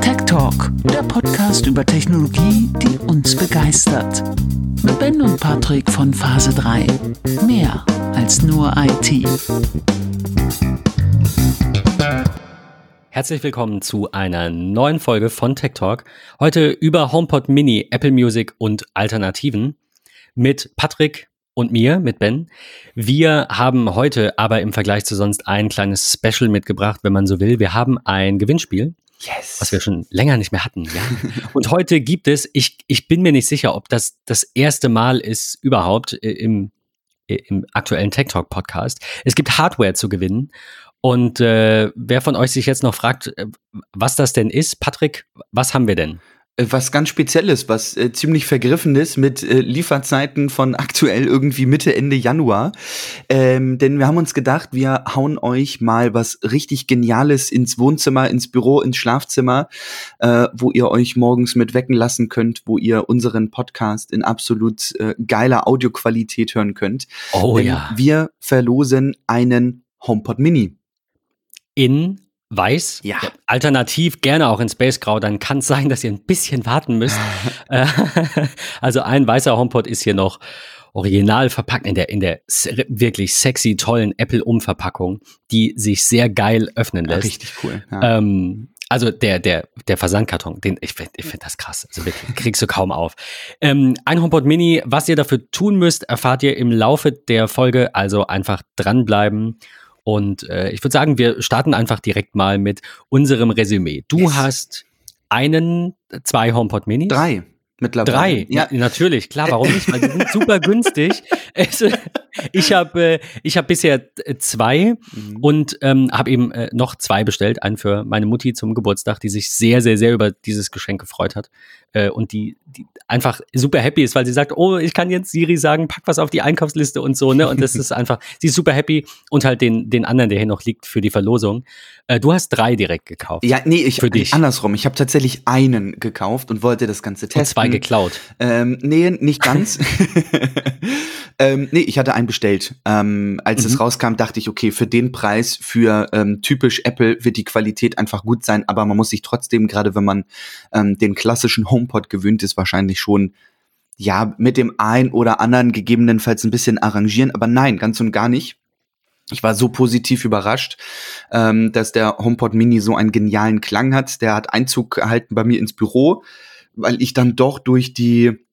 Tech Talk, der Podcast über Technologie, die uns begeistert. Mit Ben und Patrick von Phase 3. Mehr als nur IT. Herzlich willkommen zu einer neuen Folge von Tech Talk. Heute über HomePod Mini, Apple Music und Alternativen mit Patrick und mir, mit Ben. Wir haben heute aber im Vergleich zu sonst ein kleines Special mitgebracht, wenn man so will. Wir haben ein Gewinnspiel. Yes. Was wir schon länger nicht mehr hatten, ja. Und heute gibt es, ich, ich bin mir nicht sicher, ob das das erste Mal ist überhaupt im, im aktuellen Tech Talk Podcast. Es gibt Hardware zu gewinnen. Und äh, wer von euch sich jetzt noch fragt, äh, was das denn ist, Patrick, was haben wir denn? Äh, was ganz Spezielles, was äh, ziemlich vergriffen ist mit äh, Lieferzeiten von aktuell irgendwie Mitte, Ende Januar. Ähm, denn wir haben uns gedacht, wir hauen euch mal was richtig Geniales ins Wohnzimmer, ins Büro, ins Schlafzimmer, äh, wo ihr euch morgens mit wecken lassen könnt, wo ihr unseren Podcast in absolut äh, geiler Audioqualität hören könnt. Oh Denn ja. Wir verlosen einen HomePod Mini. In weiß. Ja. Alternativ gerne auch in Space Grau, dann kann es sein, dass ihr ein bisschen warten müsst. Äh, also ein weißer HomePod ist hier noch original verpackt in der, in der wirklich sexy, tollen Apple-Umverpackung, die sich sehr geil öffnen Ja, lässt. richtig cool. Ja. Ähm, also der, der, der Versandkarton, den, ich finde ich find das krass. Also wirklich, kriegst du kaum auf. Ähm, ein HomePod Mini, was ihr dafür tun müsst, erfahrt ihr im Laufe der Folge. Also einfach dranbleiben. Und äh, ich würde sagen, wir starten einfach direkt mal mit unserem Resümee. Du Yes. hast einen, zwei HomePod Minis. Drei mittlerweile. Drei, Ja, natürlich, klar, warum nicht? Weil die sind super günstig. Ich habe äh, ich hab bisher äh, zwei Mhm. und ähm, habe eben äh, noch zwei bestellt. Einen für meine Mutti zum Geburtstag, die sich sehr, sehr, sehr über dieses Geschenk gefreut hat. Äh, und die, die einfach super happy ist, weil sie sagt, oh, ich kann jetzt Siri sagen, pack was auf die Einkaufsliste und so, ne? Und das ist einfach, sie ist super happy und halt den, den anderen, der hier noch liegt für die Verlosung. Äh, du hast drei direkt gekauft. Ja, nee, ich Für dich. andersrum. Ich habe tatsächlich einen gekauft und wollte das Ganze testen. Zwei geklaut. Ähm, nee, nicht ganz. ähm, nee, ich hatte einen bestellt. Ähm, als Mhm. es rauskam, dachte ich, okay, für den Preis, für ähm, typisch Apple wird die Qualität einfach gut sein, aber man muss sich trotzdem, gerade wenn man ähm, den klassischen HomePod gewöhnt ist, wahrscheinlich schon ja mit dem ein oder anderen gegebenenfalls ein bisschen arrangieren. Aber nein, ganz und gar nicht. Ich war so positiv überrascht, ähm, dass der HomePod Mini so einen genialen Klang hat. Der hat Einzug gehalten bei mir ins Büro, weil ich dann doch durch die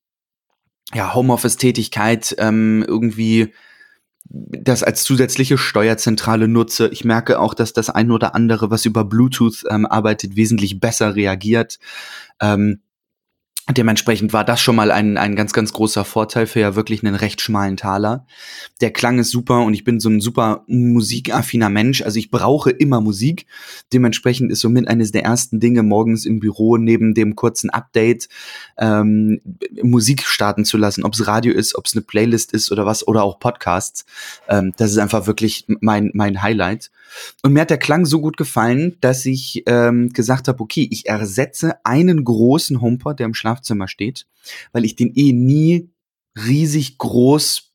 ja, Homeoffice-Tätigkeit ähm, irgendwie das als zusätzliche Steuerzentrale nutze. Ich merke auch, dass das ein oder andere, was über Bluetooth ähm, arbeitet, wesentlich besser reagiert. Ähm, Dementsprechend war das schon mal ein, ein ganz, ganz großer Vorteil für ja wirklich einen recht schmalen Taler. Der Klang ist super und ich bin so ein super musikaffiner Mensch. Also ich brauche immer Musik. Dementsprechend ist somit eines der ersten Dinge morgens im Büro neben dem kurzen Update ähm, Musik starten zu lassen. Ob es Radio ist, ob es eine Playlist ist oder was oder auch Podcasts. Ähm, das ist einfach wirklich mein, mein Highlight. Und mir hat der Klang so gut gefallen, dass ich ähm, gesagt habe, okay, ich ersetze einen großen HomePod, der im Schlafzimmer steht, weil ich den eh nie riesig groß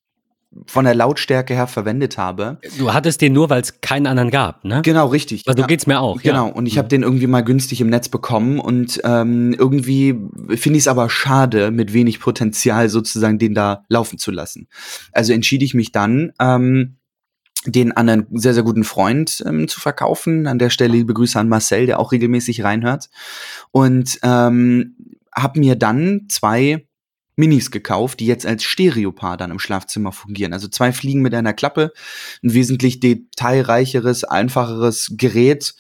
von der Lautstärke her verwendet habe. Du hattest den nur, weil es keinen anderen gab, ne? Genau, richtig. Also Ja. geht's mir auch. Genau, ja. und ich habe den irgendwie mal günstig im Netz bekommen und ähm, irgendwie finde ich es aber schade, mit wenig Potenzial sozusagen den da laufen zu lassen. Also entschied ich mich dann, ähm, den an einen sehr, sehr guten Freund ähm, zu verkaufen. An der Stelle liebe Grüße an Marcel, der auch regelmäßig reinhört. Und ähm, habe mir dann zwei Minis gekauft, die jetzt als Stereopaar dann im Schlafzimmer fungieren. Also zwei Fliegen mit einer Klappe, ein wesentlich detailreicheres, einfacheres Gerät,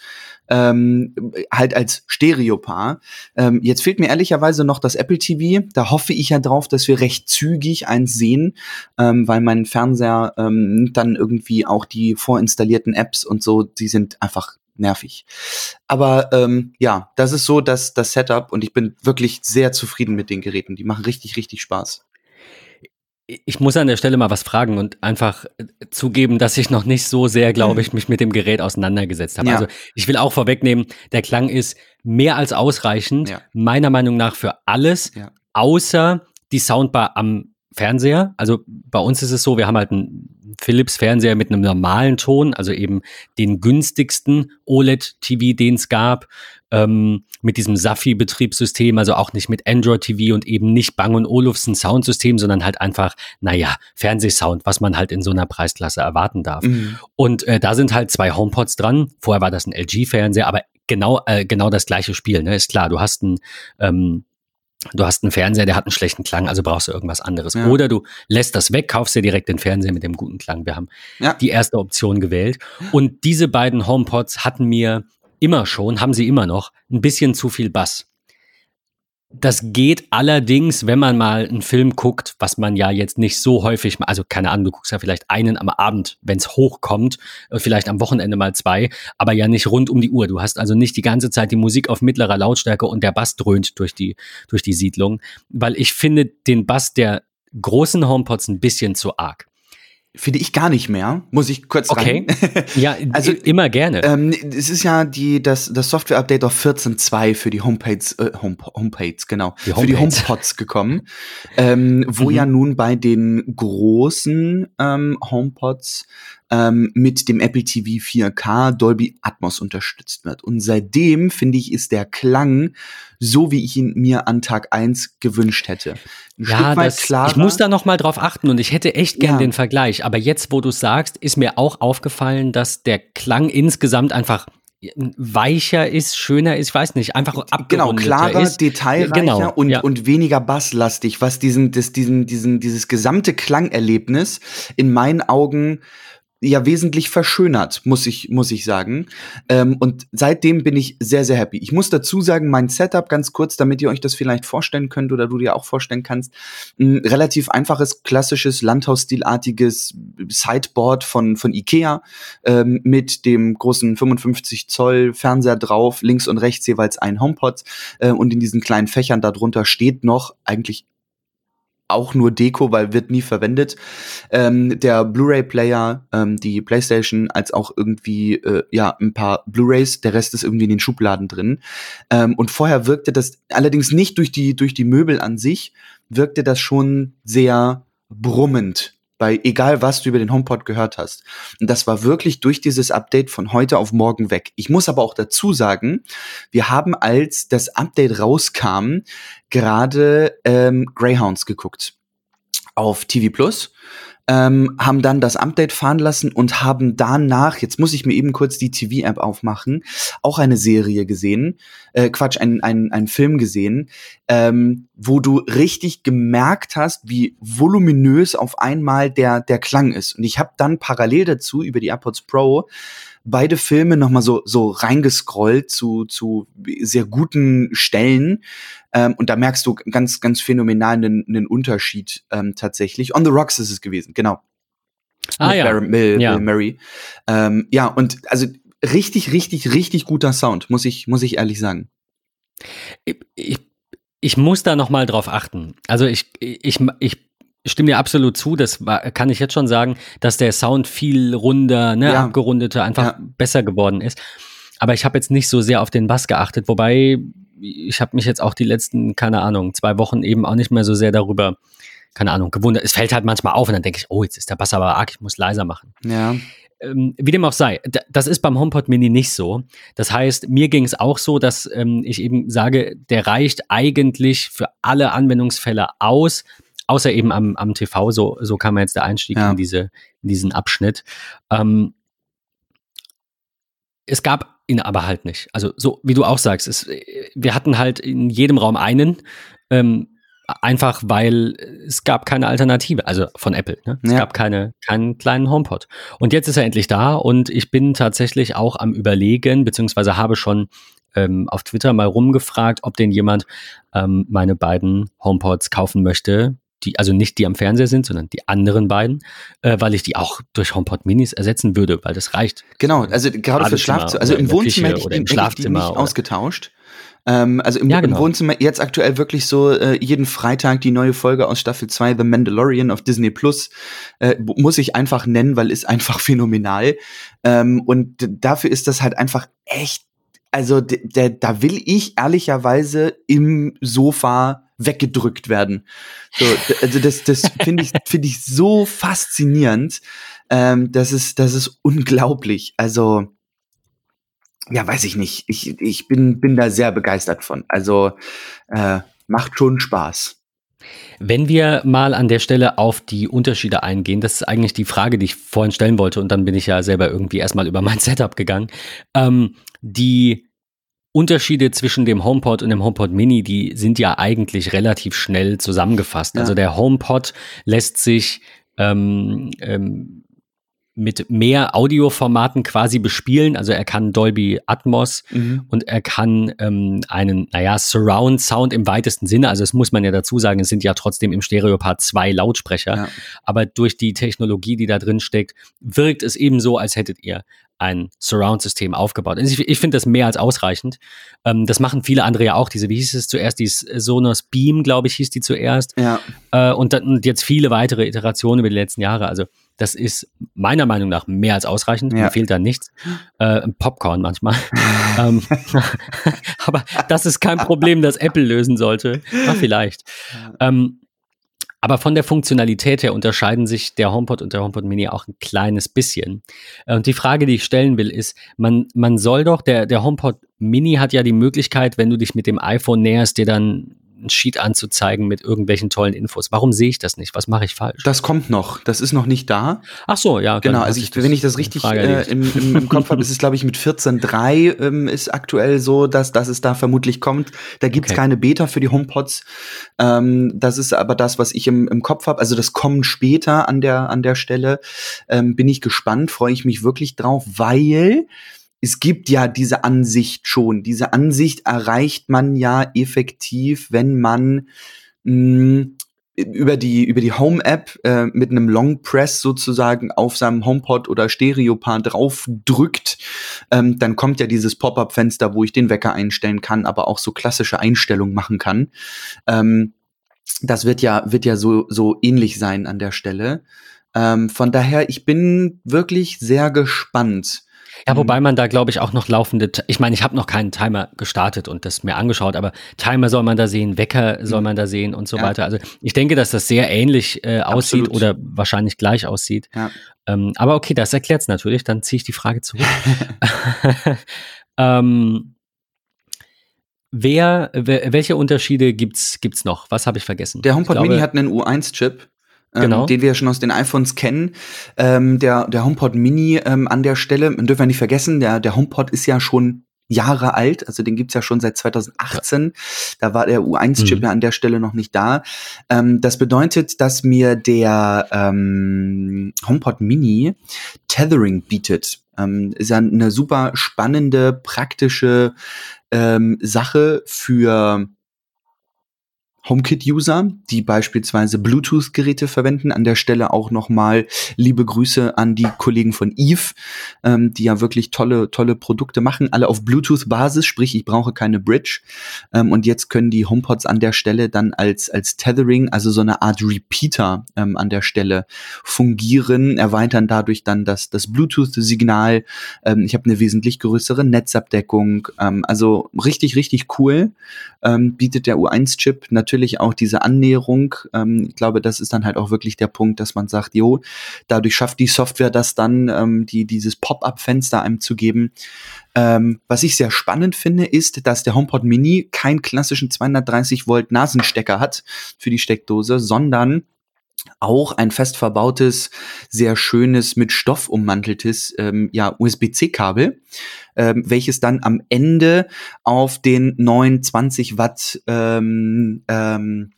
ähm, halt als Stereopaar. Ähm, jetzt fehlt mir ehrlicherweise noch das Apple TV. Da hoffe ich ja drauf, dass wir recht zügig eins sehen, ähm, weil mein Fernseher ähm, dann irgendwie auch die vorinstallierten Apps und so, die sind einfach nervig. Aber ähm, ja, das ist so das, das Setup und ich bin wirklich sehr zufrieden mit den Geräten. Die machen richtig, richtig Spaß. Ich muss an der Stelle mal was fragen und einfach äh, zugeben, dass ich noch nicht so sehr, glaube ich, mich mit dem Gerät auseinandergesetzt habe. Ja. Also ich will auch vorwegnehmen, der Klang ist mehr als ausreichend, Ja. meiner Meinung nach für alles, Ja. außer die Soundbar am Fernseher. Also bei uns ist es so, wir haben halt einen Philips-Fernseher mit einem normalen Ton, also eben den günstigsten OLED-TV, den es gab, ähm, mit diesem Safi-Betriebssystem, also auch nicht mit Android-TV und eben nicht Bang Olufsen Soundsystem, sondern halt einfach, naja, Fernsehsound, was man halt in so einer Preisklasse erwarten darf. Mhm. Und äh, da sind halt zwei HomePods dran. Vorher war das ein LG-Fernseher, aber genau, äh, genau das gleiche Spiel, ne? Ist klar, du hast ein ähm, Du hast einen Fernseher, der hat einen schlechten Klang, also brauchst du irgendwas anderes. Ja. Oder du lässt das weg, kaufst dir direkt den Fernseher mit dem guten Klang. Wir haben ja. die erste Option gewählt. Und diese beiden HomePods hatten mir immer schon, haben sie immer noch, ein bisschen zu viel Bass. Das geht allerdings, wenn man mal einen Film guckt, was man ja jetzt nicht so häufig, also keine Ahnung, du guckst ja vielleicht einen am Abend, wenn es hochkommt, äh, vielleicht am Wochenende mal zwei, aber ja nicht rund um die Uhr. Du hast also nicht die ganze Zeit die Musik auf mittlerer Lautstärke und der Bass dröhnt durch die, durch die Siedlung, weil ich finde den Bass der großen HomePods ein bisschen zu arg. Finde ich gar nicht mehr, muss ich kurz okay. rein. ja, also immer gerne. Ähm, es ist ja die, das, das Software-Update auf 14.2 für die Homepages, äh, Home, Homepages, genau, die für die HomePods gekommen, ähm, wo mhm. ja nun bei den großen ähm, HomePods ähm, mit dem Apple TV 4K Dolby Atmos unterstützt wird. Und seitdem, finde ich, ist der Klang so, wie ich ihn mir an Tag eins gewünscht hätte. Ein ja, das, klarer. ich muss da noch mal drauf achten und ich hätte echt gern ja. den Vergleich. Aber jetzt, wo du sagst, ist mir auch aufgefallen, dass der Klang insgesamt einfach weicher ist, schöner ist, ich weiß nicht, einfach abgerundeter Genau, klarer, ist. detailreicher genau, und, ja. und weniger basslastig, was diesen, das, diesen, diesen, dieses gesamte Klangerlebnis in meinen Augen ja wesentlich verschönert, muss ich, muss ich sagen. Ähm, und seitdem bin ich sehr, sehr happy. Ich muss dazu sagen, mein Setup ganz kurz, damit ihr euch das vielleicht vorstellen könnt oder du dir auch vorstellen kannst, ein relativ einfaches, klassisches, Landhausstilartiges Sideboard von, von Ikea ähm, mit dem großen 55 Zoll Fernseher drauf, links und rechts jeweils ein HomePod äh, und in diesen kleinen Fächern darunter steht noch eigentlich auch nur Deko, weil wird nie verwendet. Ähm, der Blu-ray-Player, ähm, die PlayStation, als auch irgendwie äh, ja ein paar Blu-rays. Der Rest ist irgendwie in den Schubladen drin. Ähm, und vorher wirkte das allerdings nicht durch die durch die Möbel an sich, wirkte das schon sehr brummend bei egal was du über den HomePod gehört hast. Und das war wirklich durch dieses Update von heute auf morgen weg. Ich muss aber auch dazu sagen, wir haben als das Update rauskam gerade ähm, Greyhounds geguckt auf TV Plus ähm, haben dann das Update fahren lassen und haben danach, jetzt muss ich mir eben kurz die TV-App aufmachen, auch eine Serie gesehen, äh, Quatsch, ein, ein, ein Film gesehen, ähm, wo du richtig gemerkt hast, wie voluminös auf einmal der, der Klang ist. Und ich habe dann parallel dazu über die AirPods Pro beide Filme nochmal so, so reingescrollt zu, zu sehr guten Stellen. Ähm, und da merkst du ganz, ganz phänomenal einen, einen Unterschied ähm, tatsächlich. On the Rocks ist es gewesen, genau. Ah, ja. Barry, Bill, ja. Bill Murray. Ähm, ja, und also richtig, richtig, richtig guter Sound, muss ich, muss ich ehrlich sagen. Ich, ich, ich muss da noch mal drauf achten. Also ich, ich, ich stimme dir absolut zu. Das war, kann ich jetzt schon sagen, dass der Sound viel runder, ne, ja. abgerundeter, einfach ja. besser geworden ist. Aber ich habe jetzt nicht so sehr auf den Bass geachtet, wobei ich habe mich jetzt auch die letzten, keine Ahnung, zwei Wochen eben auch nicht mehr so sehr darüber, keine Ahnung, gewundert. Es fällt halt manchmal auf und dann denke ich, oh, jetzt ist der Bass aber arg, ich muss leiser machen. Ja. Ähm, wie dem auch sei, das ist beim HomePod Mini nicht so. Das heißt, mir ging es auch so, dass ähm, ich eben sage, der reicht eigentlich für alle Anwendungsfälle aus, außer eben am, am TV, so, so kam jetzt der Einstieg ja. in, diese, in diesen Abschnitt. Ähm, es gab ihn aber halt nicht. Also so wie du auch sagst, es, wir hatten halt in jedem Raum einen, ähm, einfach weil es gab keine Alternative, also von Apple. Ne? Es ja. gab keine, keinen kleinen HomePod. Und jetzt ist er endlich da und ich bin tatsächlich auch am Überlegen, beziehungsweise habe schon ähm, auf Twitter mal rumgefragt, ob denn jemand ähm, meine beiden HomePods kaufen möchte, die, also nicht die am Fernseher sind, sondern die anderen beiden, äh, weil ich die auch durch HomePod Minis ersetzen würde, weil das reicht. Genau, also gerade für Schlafzimmer, also im Wohnzimmer hätte ich, im Schlafzimmer hätte ich die nicht ausgetauscht. Ähm, also im, ja, genau. im, Wohnzimmer jetzt aktuell wirklich so äh, jeden Freitag die neue Folge aus Staffel 2 The Mandalorian auf Disney Plus äh, muss ich einfach nennen, weil ist einfach phänomenal. Ähm, und dafür ist das halt einfach echt, also da will ich ehrlicherweise im Sofa weggedrückt werden. So, also das, das finde ich, finde ich so faszinierend. Ähm, das ist, das ist unglaublich. Also, ja, weiß ich nicht. Ich, ich bin, bin da sehr begeistert von. Also, äh, macht schon Spaß. Wenn wir mal an der Stelle auf die Unterschiede eingehen, das ist eigentlich die Frage, die ich vorhin stellen wollte, und dann bin ich ja selber irgendwie erstmal über mein Setup gegangen. Ähm, die Unterschiede zwischen dem HomePod und dem HomePod Mini, die sind ja eigentlich relativ schnell zusammengefasst. Ja. Also der HomePod lässt sich ähm, ähm, mit mehr Audioformaten quasi bespielen. Also er kann Dolby Atmos mhm. und er kann ähm, einen, naja, Surround Sound im weitesten Sinne. Also das muss man ja dazu sagen, es sind ja trotzdem im Stereopart zwei Lautsprecher. Ja. Aber durch die Technologie, die da drin steckt, wirkt es eben so, als hättet ihr ein Surround-System aufgebaut. Also ich, ich finde das mehr als ausreichend. Ähm, das machen viele andere ja auch. Diese, wie hieß es zuerst? Die Sonos Beam, glaube ich, hieß die zuerst. Ja. Äh, und, dann, und jetzt viele weitere Iterationen über die letzten Jahre. Also das ist meiner Meinung nach mehr als ausreichend. Ja. Mir fehlt da nichts. Äh, Popcorn manchmal. ähm, aber das ist kein Problem, das Apple lösen sollte. Ach, vielleicht. Ähm, aber von der Funktionalität her unterscheiden sich der HomePod und der HomePod Mini auch ein kleines bisschen. Äh, und die Frage, die ich stellen will, ist, man, man soll doch, der, der HomePod Mini hat ja die Möglichkeit, wenn du dich mit dem iPhone näherst, dir dann ein Sheet anzuzeigen mit irgendwelchen tollen Infos. Warum sehe ich das nicht? Was mache ich falsch? Das kommt noch. Das ist noch nicht da. Ach so, ja. Genau, also ich, wenn ich das richtig äh, im, im, im, Kopf habe, ist es, glaube ich, mit 14.3 ähm, ist aktuell so, dass, dass es da vermutlich kommt. Da gibt's okay. keine Beta für die HomePods. Ähm, das ist aber das, was ich im, im Kopf habe. Also das kommt später an der, an der Stelle. Ähm, bin ich gespannt, freue ich mich wirklich drauf, weil es gibt ja diese Ansicht schon. Diese Ansicht erreicht man ja effektiv, wenn man mh, mm, über die über die Home App äh, mit einem Long Press sozusagen auf seinem HomePod oder Stereopar drauf drückt, ähm, dann kommt ja dieses Pop-up Fenster, wo ich den Wecker einstellen kann, aber auch so klassische Einstellungen machen kann. Ähm, das wird ja wird ja so so ähnlich sein an der Stelle. Ähm, von daher, ich bin wirklich sehr gespannt ja, wobei mhm. man da, glaube ich, auch noch laufende, ich meine, ich habe noch keinen Timer gestartet und das mir angeschaut, aber Timer soll man da sehen, Wecker soll mhm. man da sehen und so ja. weiter. Also ich denke, dass das sehr ähnlich äh, aussieht Absolut. oder wahrscheinlich gleich aussieht. Ja. Ähm, aber okay, das erklärt es natürlich, dann ziehe ich die Frage zurück. ähm, Wer, welche Unterschiede gibt's gibt's noch? Was habe ich vergessen? Der HomePod glaube, Mini hat einen U1-Chip ähm, genau. den wir ja schon aus den iPhones kennen. Ähm, der, der HomePod Mini ähm, an der Stelle, man dürfen wir nicht vergessen, der, der HomePod ist ja schon Jahre alt, also den gibt's ja schon seit 2018. Ja. Da war der U1-Chip mhm. ja an der Stelle noch nicht da. Ähm, das bedeutet, dass mir der ähm, HomePod Mini Tethering bietet. Ähm, ist ja eine super spannende, praktische ähm, Sache für HomeKit-User, die beispielsweise Bluetooth-Geräte verwenden. An der Stelle auch nochmal liebe Grüße an die Kollegen von Eve, ähm, die ja wirklich tolle, tolle Produkte machen. Alle auf Bluetooth-Basis, sprich, ich brauche keine Bridge. Ähm, und jetzt können die HomePods an der Stelle dann als, als Tethering, also so eine Art Repeater ähm, an der Stelle fungieren, erweitern dadurch dann das, das Bluetooth-Signal. Ähm, ich habe eine wesentlich größere Netzabdeckung. Ähm, also richtig, richtig cool. Ähm, bietet der U1-Chip natürlich natürlich auch diese Annäherung. Ähm, ich glaube, das ist dann halt auch wirklich der Punkt, dass man sagt, jo, dadurch schafft die Software das dann, ähm, die, dieses Pop-up-Fenster einem zu geben. Ähm, was ich sehr spannend finde, ist, dass der HomePod Mini keinen klassischen 230 Volt Nasenstecker hat für die Steckdose, sondern auch ein fest verbautes, sehr schönes, mit Stoff ummanteltes ähm, ja, USB-C-Kabel, ähm, welches dann am Ende auf den neuen 20 Watt ähm, ähm,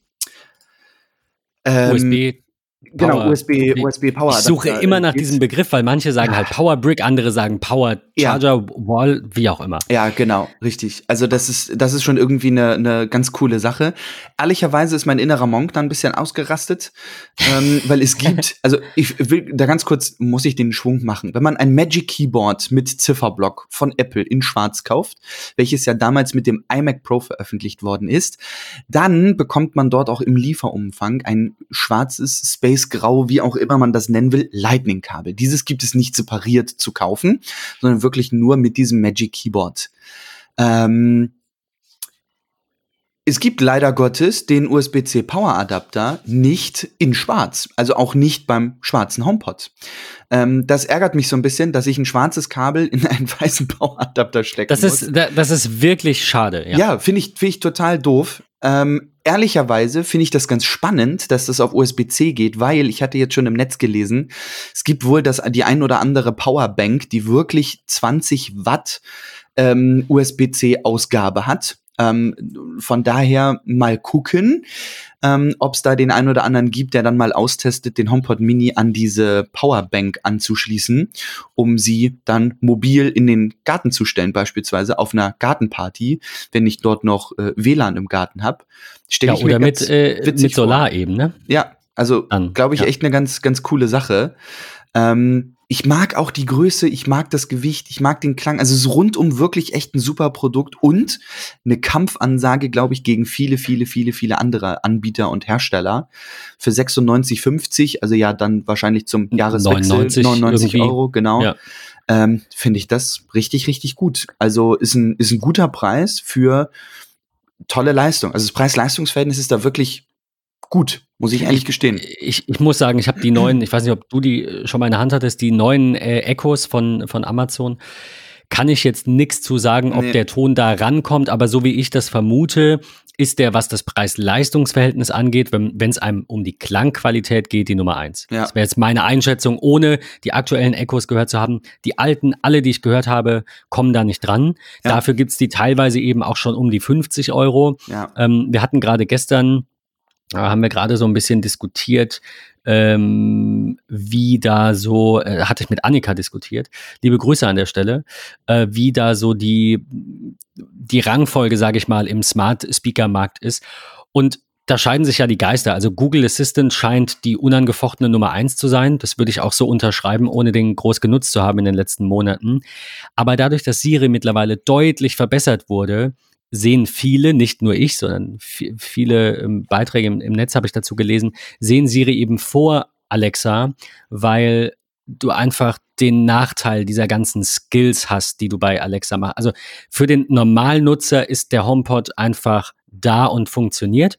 USB Genau, Power. USB, USB Power. Ich suche immer nach diesem Begriff, weil manche sagen halt Power Brick, andere sagen Power Charger ja. Wall, wie auch immer. Ja, genau, richtig. Also das ist, das ist schon irgendwie eine, eine ganz coole Sache. Ehrlicherweise ist mein innerer Monk dann ein bisschen ausgerastet, ähm, weil es gibt, also ich will da ganz kurz, muss ich den Schwung machen. Wenn man ein Magic Keyboard mit Zifferblock von Apple in schwarz kauft, welches ja damals mit dem iMac Pro veröffentlicht worden ist, dann bekommt man dort auch im Lieferumfang ein schwarzes Space Space Grau, wie auch immer man das nennen will, Lightning-Kabel. Dieses gibt es nicht separiert zu kaufen, sondern wirklich nur mit diesem Magic Keyboard. Ähm, Es gibt leider Gottes den USB-C Power Adapter nicht in schwarz, also auch nicht beim schwarzen HomePod. Ähm, das ärgert mich so ein bisschen, dass ich ein schwarzes Kabel in einen weißen Power Adapter stecken das muss. Ist, das ist wirklich schade. Ja, ja finde ich, finde ich total doof. Ähm, ehrlicherweise finde ich das ganz spannend, dass das auf USB-C geht, weil ich hatte jetzt schon im Netz gelesen, es gibt wohl das, die ein oder andere Powerbank, die wirklich 20 Watt ähm, USB-C-Ausgabe hat. Ähm, von daher mal gucken, ähm, ob es da den einen oder anderen gibt, der dann mal austestet, den HomePod Mini an diese Powerbank anzuschließen, um sie dann mobil in den Garten zu stellen, beispielsweise auf einer Gartenparty, wenn ich dort noch äh, WLAN im Garten habe. Ja, oder mit, äh, mit Solar vor. eben, ne? Ja, also glaube ich ja. echt eine ganz, ganz coole Sache. Ähm, ich mag auch die Größe, ich mag das Gewicht, ich mag den Klang. Also es ist rundum wirklich echt ein super Produkt und eine Kampfansage, glaube ich, gegen viele, viele, viele, viele andere Anbieter und Hersteller. Für 96,50, also ja, dann wahrscheinlich zum Jahreswechsel 99, 99 Euro, genau. Ja. Ähm, Finde ich das richtig, richtig gut. Also ist ein, ist ein guter Preis für tolle Leistung. Also das Preis-Leistungs-Verhältnis ist da wirklich gut, muss ich ehrlich gestehen. Ich, ich muss sagen, ich habe die neuen, ich weiß nicht, ob du die schon mal in der Hand hattest, die neuen äh, Echos von, von Amazon. Kann ich jetzt nichts zu sagen, ob nee. der Ton da rankommt, aber so wie ich das vermute, ist der, was das Preis-Leistungs-Verhältnis angeht, wenn es einem um die Klangqualität geht, die Nummer eins. Ja. Das wäre jetzt meine Einschätzung, ohne die aktuellen Echos gehört zu haben. Die alten, alle, die ich gehört habe, kommen da nicht dran. Ja. Dafür gibt's die teilweise eben auch schon um die 50 Euro. Ja. Ähm, wir hatten gerade gestern haben wir gerade so ein bisschen diskutiert, ähm, wie da so, äh, hatte ich mit Annika diskutiert, liebe Grüße an der Stelle, äh, wie da so die, die Rangfolge, sage ich mal, im Smart Speaker Markt ist. Und da scheiden sich ja die Geister. Also Google Assistant scheint die unangefochtene Nummer eins zu sein. Das würde ich auch so unterschreiben, ohne den groß genutzt zu haben in den letzten Monaten. Aber dadurch, dass Siri mittlerweile deutlich verbessert wurde, sehen viele, nicht nur ich, sondern viele ähm, Beiträge im, im Netz habe ich dazu gelesen, sehen Siri eben vor Alexa, weil du einfach den Nachteil dieser ganzen Skills hast, die du bei Alexa machst. Also für den Normalnutzer ist der HomePod einfach da und funktioniert.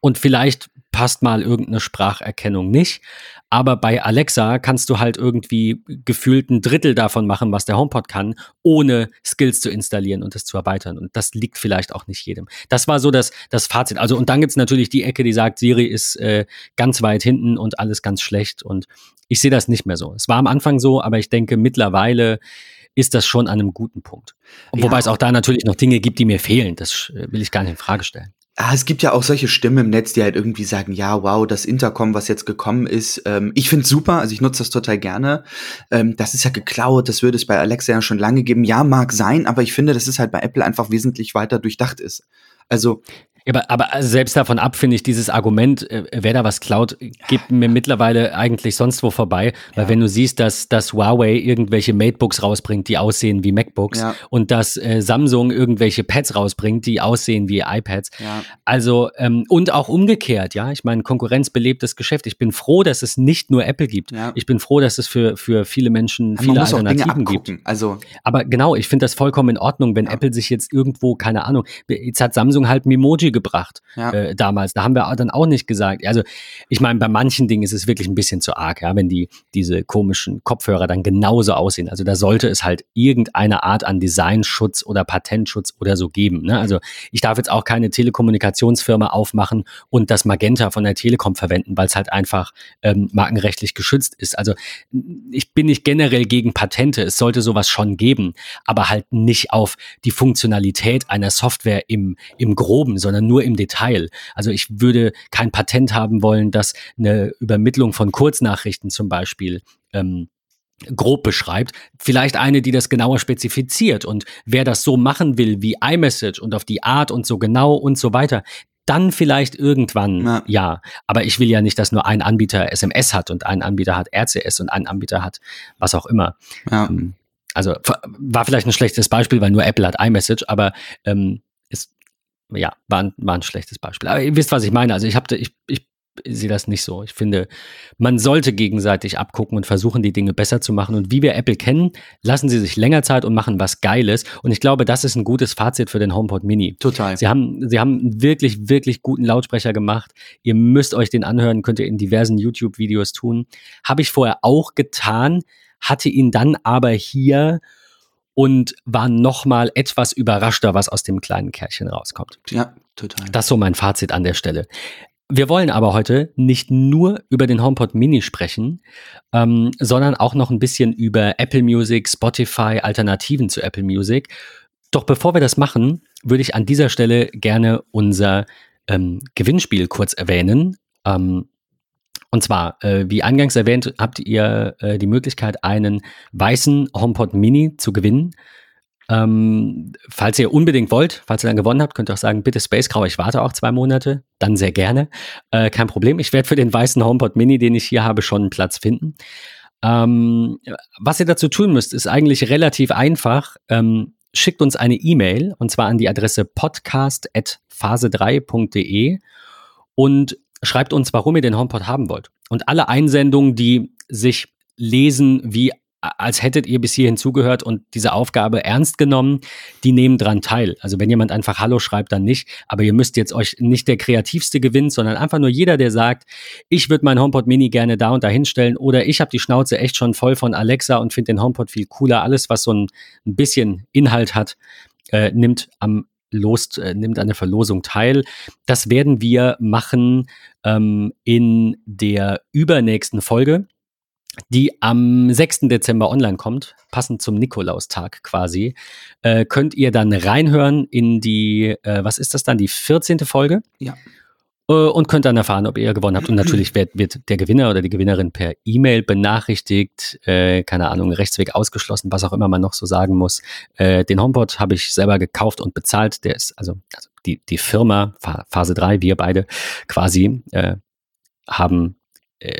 Und vielleicht passt mal irgendeine Spracherkennung nicht. Aber bei Alexa kannst du halt irgendwie gefühlt ein Drittel davon machen, was der HomePod kann, ohne Skills zu installieren und das zu erweitern. Und das liegt vielleicht auch nicht jedem. Das war so das, das Fazit. Also, und dann gibt's natürlich die Ecke, die sagt, Siri ist äh, ganz weit hinten und alles ganz schlecht. Und ich sehe das nicht mehr so. Es war am Anfang so, aber ich denke mittlerweile ist das schon an einem guten Punkt. Wobei ja. es auch da natürlich noch Dinge gibt, die mir fehlen. Das äh, will ich gar nicht in Frage stellen. Ah, es gibt ja auch solche Stimmen im Netz, die halt irgendwie sagen, ja, wow, das Intercom, was jetzt gekommen ist, ähm, ich find's super, also ich nutze das total gerne. Ähm, das ist ja geklaut, das würde es bei Alexa ja schon lange geben. Ja, mag sein, aber ich finde, dass es halt bei Apple einfach wesentlich weiter durchdacht ist. Also aber, aber selbst davon ab finde ich dieses Argument, äh, wer da was klaut, geht mir mittlerweile eigentlich sonst wo vorbei. Weil ja. wenn du siehst, dass, dass Huawei irgendwelche Matebooks rausbringt, die aussehen wie MacBooks ja. und dass äh, Samsung irgendwelche Pads rausbringt, die aussehen wie iPads. Ja. Also, ähm, und auch umgekehrt, ja. Ich meine, Konkurrenz belebt das Geschäft. Ich bin froh, dass es nicht nur Apple gibt. Ich bin froh, dass es für, für viele Menschen viele Alternativen gibt. Also. Aber genau, ich finde das vollkommen in Ordnung, wenn Apple sich jetzt irgendwo, keine Ahnung, jetzt hat Samsung halt Memoji gebracht ja. äh, damals. Da haben wir dann auch nicht gesagt. Also ich meine, bei manchen Dingen ist es wirklich ein bisschen zu arg, ja, wenn die diese komischen Kopfhörer dann genauso aussehen. Also da sollte es halt irgendeine Art an Designschutz oder Patentschutz oder so geben. Ne? Also ich darf jetzt auch keine Telekommunikationsfirma aufmachen und das Magenta von der Telekom verwenden, weil es halt einfach ähm, markenrechtlich geschützt ist. Also ich bin nicht generell gegen Patente. Es sollte sowas schon geben, aber halt nicht auf die Funktionalität einer Software im, im Groben, sondern nur im Detail. Also ich würde kein Patent haben wollen, dass eine Übermittlung von Kurznachrichten zum Beispiel ähm, grob beschreibt, vielleicht eine, die das genauer spezifiziert und wer das so machen will wie iMessage und auf die Art und so genau und so weiter, dann vielleicht irgendwann ja. ja. Aber ich will ja nicht, dass nur ein Anbieter SMS hat und ein Anbieter hat RCS und ein Anbieter hat was auch immer. Ja. Ähm, also war vielleicht ein schlechtes Beispiel, weil nur Apple hat iMessage, aber ähm, ja, war ein, war ein schlechtes Beispiel. Aber ihr wisst, was ich meine. Also ich habe, ich, ich sehe das nicht so. Ich finde, man sollte gegenseitig abgucken und versuchen, die Dinge besser zu machen. Und wie wir Apple kennen, lassen sie sich länger Zeit und machen was Geiles. Und ich glaube, das ist ein gutes Fazit für den HomePod Mini. Total. Sie haben, sie haben wirklich, wirklich guten Lautsprecher gemacht. Ihr müsst euch den anhören, könnt ihr in diversen YouTube-Videos tun. Habe ich vorher auch getan, hatte ihn dann aber hier und war nochmal etwas überraschter, was aus dem kleinen Kerlchen rauskommt. Ja, total. Das ist so mein Fazit an der Stelle. Wir wollen aber heute nicht nur über den HomePod Mini sprechen, ähm, sondern auch noch ein bisschen über Apple Music, Spotify, Alternativen zu Apple Music. Doch bevor wir das machen, würde ich an dieser Stelle gerne unser ähm, Gewinnspiel kurz erwähnen. Ähm, und zwar, äh, wie eingangs erwähnt, habt ihr äh, die Möglichkeit, einen weißen HomePod Mini zu gewinnen. Ähm, falls ihr unbedingt wollt, falls ihr dann gewonnen habt, könnt ihr auch sagen, bitte Space Grau, ich warte auch zwei Monate, dann sehr gerne. Äh, kein Problem, ich werde für den weißen HomePod Mini, den ich hier habe, schon einen Platz finden. Ähm, was ihr dazu tun müsst, ist eigentlich relativ einfach. Ähm, schickt uns eine E-Mail und zwar an die Adresse podcast.phase3.de und schreibt uns, warum ihr den HomePod haben wollt. Und alle Einsendungen, die sich lesen wie als hättet ihr bis hierhin zugehört und diese Aufgabe ernst genommen, die nehmen dran teil. Also wenn jemand einfach Hallo schreibt, dann nicht. Aber ihr müsst jetzt euch nicht der kreativste gewinnen, sondern einfach nur jeder, der sagt, ich würde mein HomePod Mini gerne da und da hinstellen oder ich habe die Schnauze echt schon voll von Alexa und finde den HomePod viel cooler. Alles, was so ein, ein bisschen Inhalt hat, äh, nimmt am Los, äh, nimmt an der Verlosung teil. Das werden wir machen ähm, in der übernächsten Folge die am 6. Dezember online kommt, passend zum Nikolaustag quasi, äh, könnt ihr dann reinhören in die, äh, was ist das dann, die 14. Folge? Ja. Äh, und könnt dann erfahren, ob ihr gewonnen habt. Und natürlich wird, wird der Gewinner oder die Gewinnerin per E-Mail benachrichtigt, äh, keine Ahnung, Rechtsweg ausgeschlossen, was auch immer man noch so sagen muss. Äh, den HomePod habe ich selber gekauft und bezahlt. Der ist, also, also die, die Firma, Phase 3, wir beide quasi, äh, haben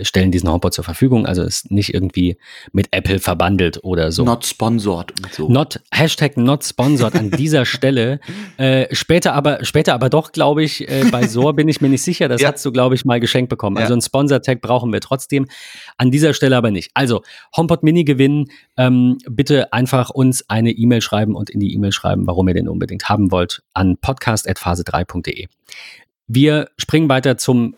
stellen diesen HomePod zur Verfügung, also ist nicht irgendwie mit Apple verbandelt oder so. Not sponsored und so. Not, Hashtag not sponsored an dieser Stelle. Äh, später aber, später aber doch, glaube ich, äh, bei Soar bin ich mir nicht sicher, das ja. hast du, glaube ich, mal geschenkt bekommen. Ja. Also ein Sponsor-Tag brauchen wir trotzdem, an dieser Stelle aber nicht. Also, HomePod Mini gewinnen, ähm, bitte einfach uns eine E-Mail schreiben und in die E-Mail schreiben, warum ihr den unbedingt haben wollt, an podcast.phase3.de. Wir springen weiter zum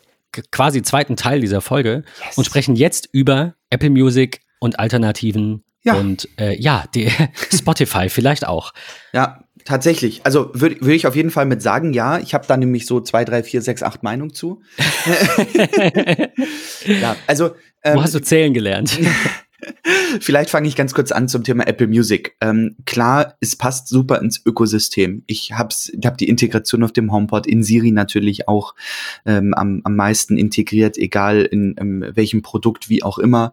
quasi zweiten Teil dieser Folge yes. und sprechen jetzt über Apple Music und Alternativen ja. und äh, ja, die Spotify vielleicht auch. Ja, tatsächlich. Also würde würd ich auf jeden Fall mit sagen, ja. Ich habe da nämlich so zwei, drei, vier, sechs, acht Meinungen zu. ja, also. Ähm, Wo hast du zählen gelernt? Vielleicht fange ich ganz kurz an zum Thema Apple Music. Ähm, klar, es passt super ins Ökosystem. Ich habe hab die Integration auf dem HomePod in Siri natürlich auch ähm, am, am meisten integriert, egal in, in welchem Produkt, wie auch immer.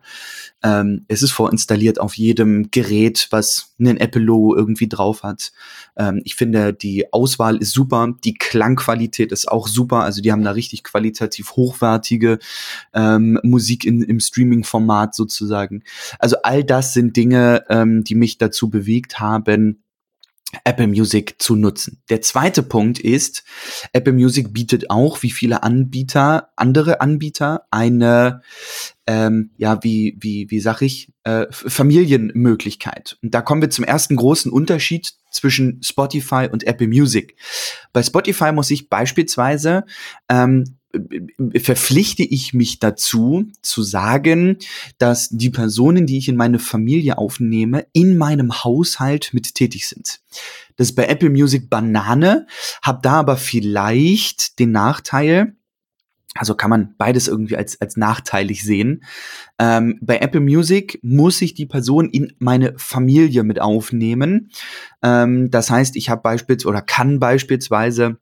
Ähm, es ist vorinstalliert auf jedem Gerät, was einen Apple-Logo irgendwie drauf hat. Ähm, ich finde, die Auswahl ist super, die Klangqualität ist auch super. Also die haben da richtig qualitativ hochwertige ähm, Musik in, im Streaming-Format sozusagen. Also all das sind Dinge, ähm, die mich dazu bewegt haben, Apple Music zu nutzen. Der zweite Punkt ist, Apple Music bietet auch, wie viele Anbieter, andere Anbieter, eine, ähm, ja, wie, wie, wie sag ich, äh, Familienmöglichkeit. Und da kommen wir zum ersten großen Unterschied zwischen Spotify und Apple Music. Bei Spotify muss ich beispielsweise ähm, verpflichte ich mich dazu, zu sagen, dass die Personen, die ich in meine Familie aufnehme, in meinem Haushalt mit tätig sind. Das ist bei Apple Music Banane, hab da aber vielleicht den Nachteil, also kann man beides irgendwie als, als nachteilig sehen. Ähm, bei Apple Music muss ich die Person in meine Familie mit aufnehmen. Ähm, das heißt, ich habe beispielsweise oder kann beispielsweise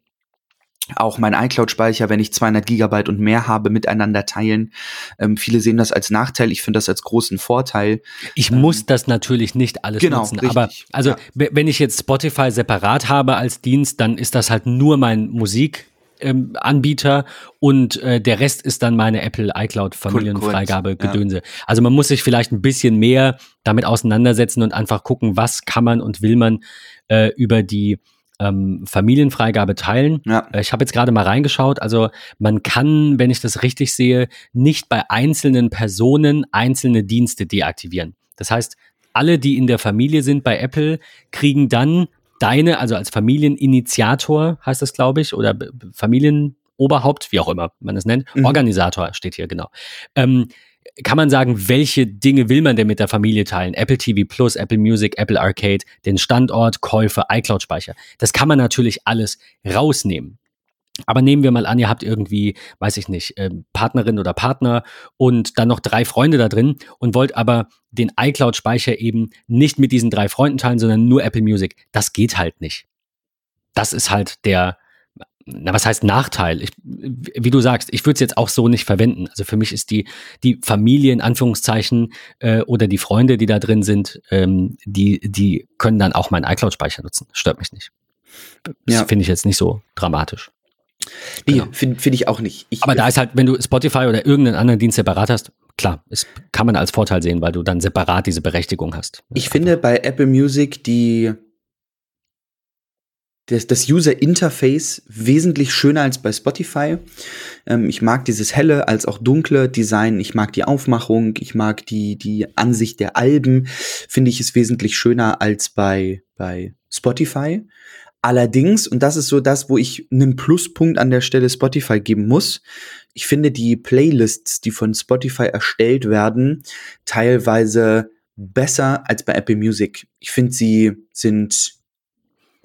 auch mein iCloud-Speicher, wenn ich 200 Gigabyte und mehr habe, miteinander teilen. Ähm, viele sehen das als Nachteil, ich finde das als großen Vorteil. Ich ähm, muss das natürlich nicht alles genau, nutzen, richtig, aber also ja. wenn ich jetzt Spotify separat habe als Dienst, dann ist das halt nur mein Musik ähm, Anbieter und äh, der Rest ist dann meine Apple iCloud Familienfreigabe Gedönse. Ja. Also man muss sich vielleicht ein bisschen mehr damit auseinandersetzen und einfach gucken, was kann man und will man äh, über die ähm, Familienfreigabe teilen. Ja. Äh, Ich habe jetzt gerade mal reingeschaut. Also man kann, wenn ich das richtig sehe, nicht bei einzelnen Personen einzelne Dienste deaktivieren. Das heißt, alle, die in der Familie sind bei Apple, kriegen dann deine, also als Familieninitiator heißt das, glaube ich, oder Familienoberhaupt, wie auch immer man es nennt, Mhm. Organisator steht hier genau. Ähm, kann man sagen, welche Dinge will man denn mit der Familie teilen? Apple TV Plus, Apple Music, Apple Arcade, den Standort, Käufe, iCloud-Speicher. Das kann man natürlich alles rausnehmen. Aber nehmen wir mal an, ihr habt irgendwie, weiß ich nicht, ähm, Partnerin oder Partner und dann noch drei Freunde da drin und wollt aber den iCloud-Speicher eben nicht mit diesen drei Freunden teilen, sondern nur Apple Music. Das geht halt nicht. Das ist halt der, na, was heißt Nachteil? Ich, wie du sagst, ich würde es jetzt auch so nicht verwenden. Also für mich ist die, die Familie in Anführungszeichen äh, oder die Freunde, die da drin sind, ähm, die, die können dann auch meinen iCloud-Speicher nutzen. Stört mich nicht. Das Ja. finde ich jetzt nicht so dramatisch. Nee, Genau. finde find ich auch nicht. Ich, Aber da ist halt, wenn du Spotify oder irgendeinen anderen Dienst separat hast, klar, es kann man als Vorteil sehen, weil du dann separat diese Berechtigung hast. Ich finde bei Apple Music die das, das User Interface wesentlich schöner als bei Spotify. Ähm, ich mag dieses helle als auch dunkle Design. Ich mag die Aufmachung. Ich mag die, die Ansicht der Alben. Finde ich es wesentlich schöner als bei, bei Spotify. Allerdings, und das ist so das, wo ich einen Pluspunkt an der Stelle Spotify geben muss, ich finde die Playlists, die von Spotify erstellt werden, teilweise besser als bei Apple Music. Ich finde, sie sind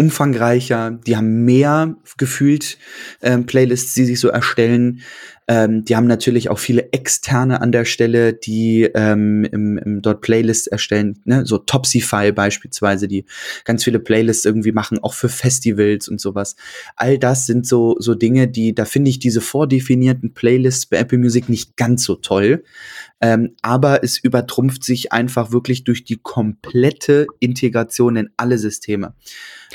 umfangreicher, die haben mehr gefühlt ähm, Playlists, die sich so erstellen. Ähm, die haben natürlich auch viele externe an der Stelle, die ähm, im, im dort Playlists erstellen, ne? so Topsify beispielsweise, die ganz viele Playlists irgendwie machen, auch für Festivals und sowas. All das sind so so Dinge, die da finde ich diese vordefinierten Playlists bei Apple Music nicht ganz so toll. Ähm, aber es übertrumpft sich einfach wirklich durch die komplette Integration in alle Systeme.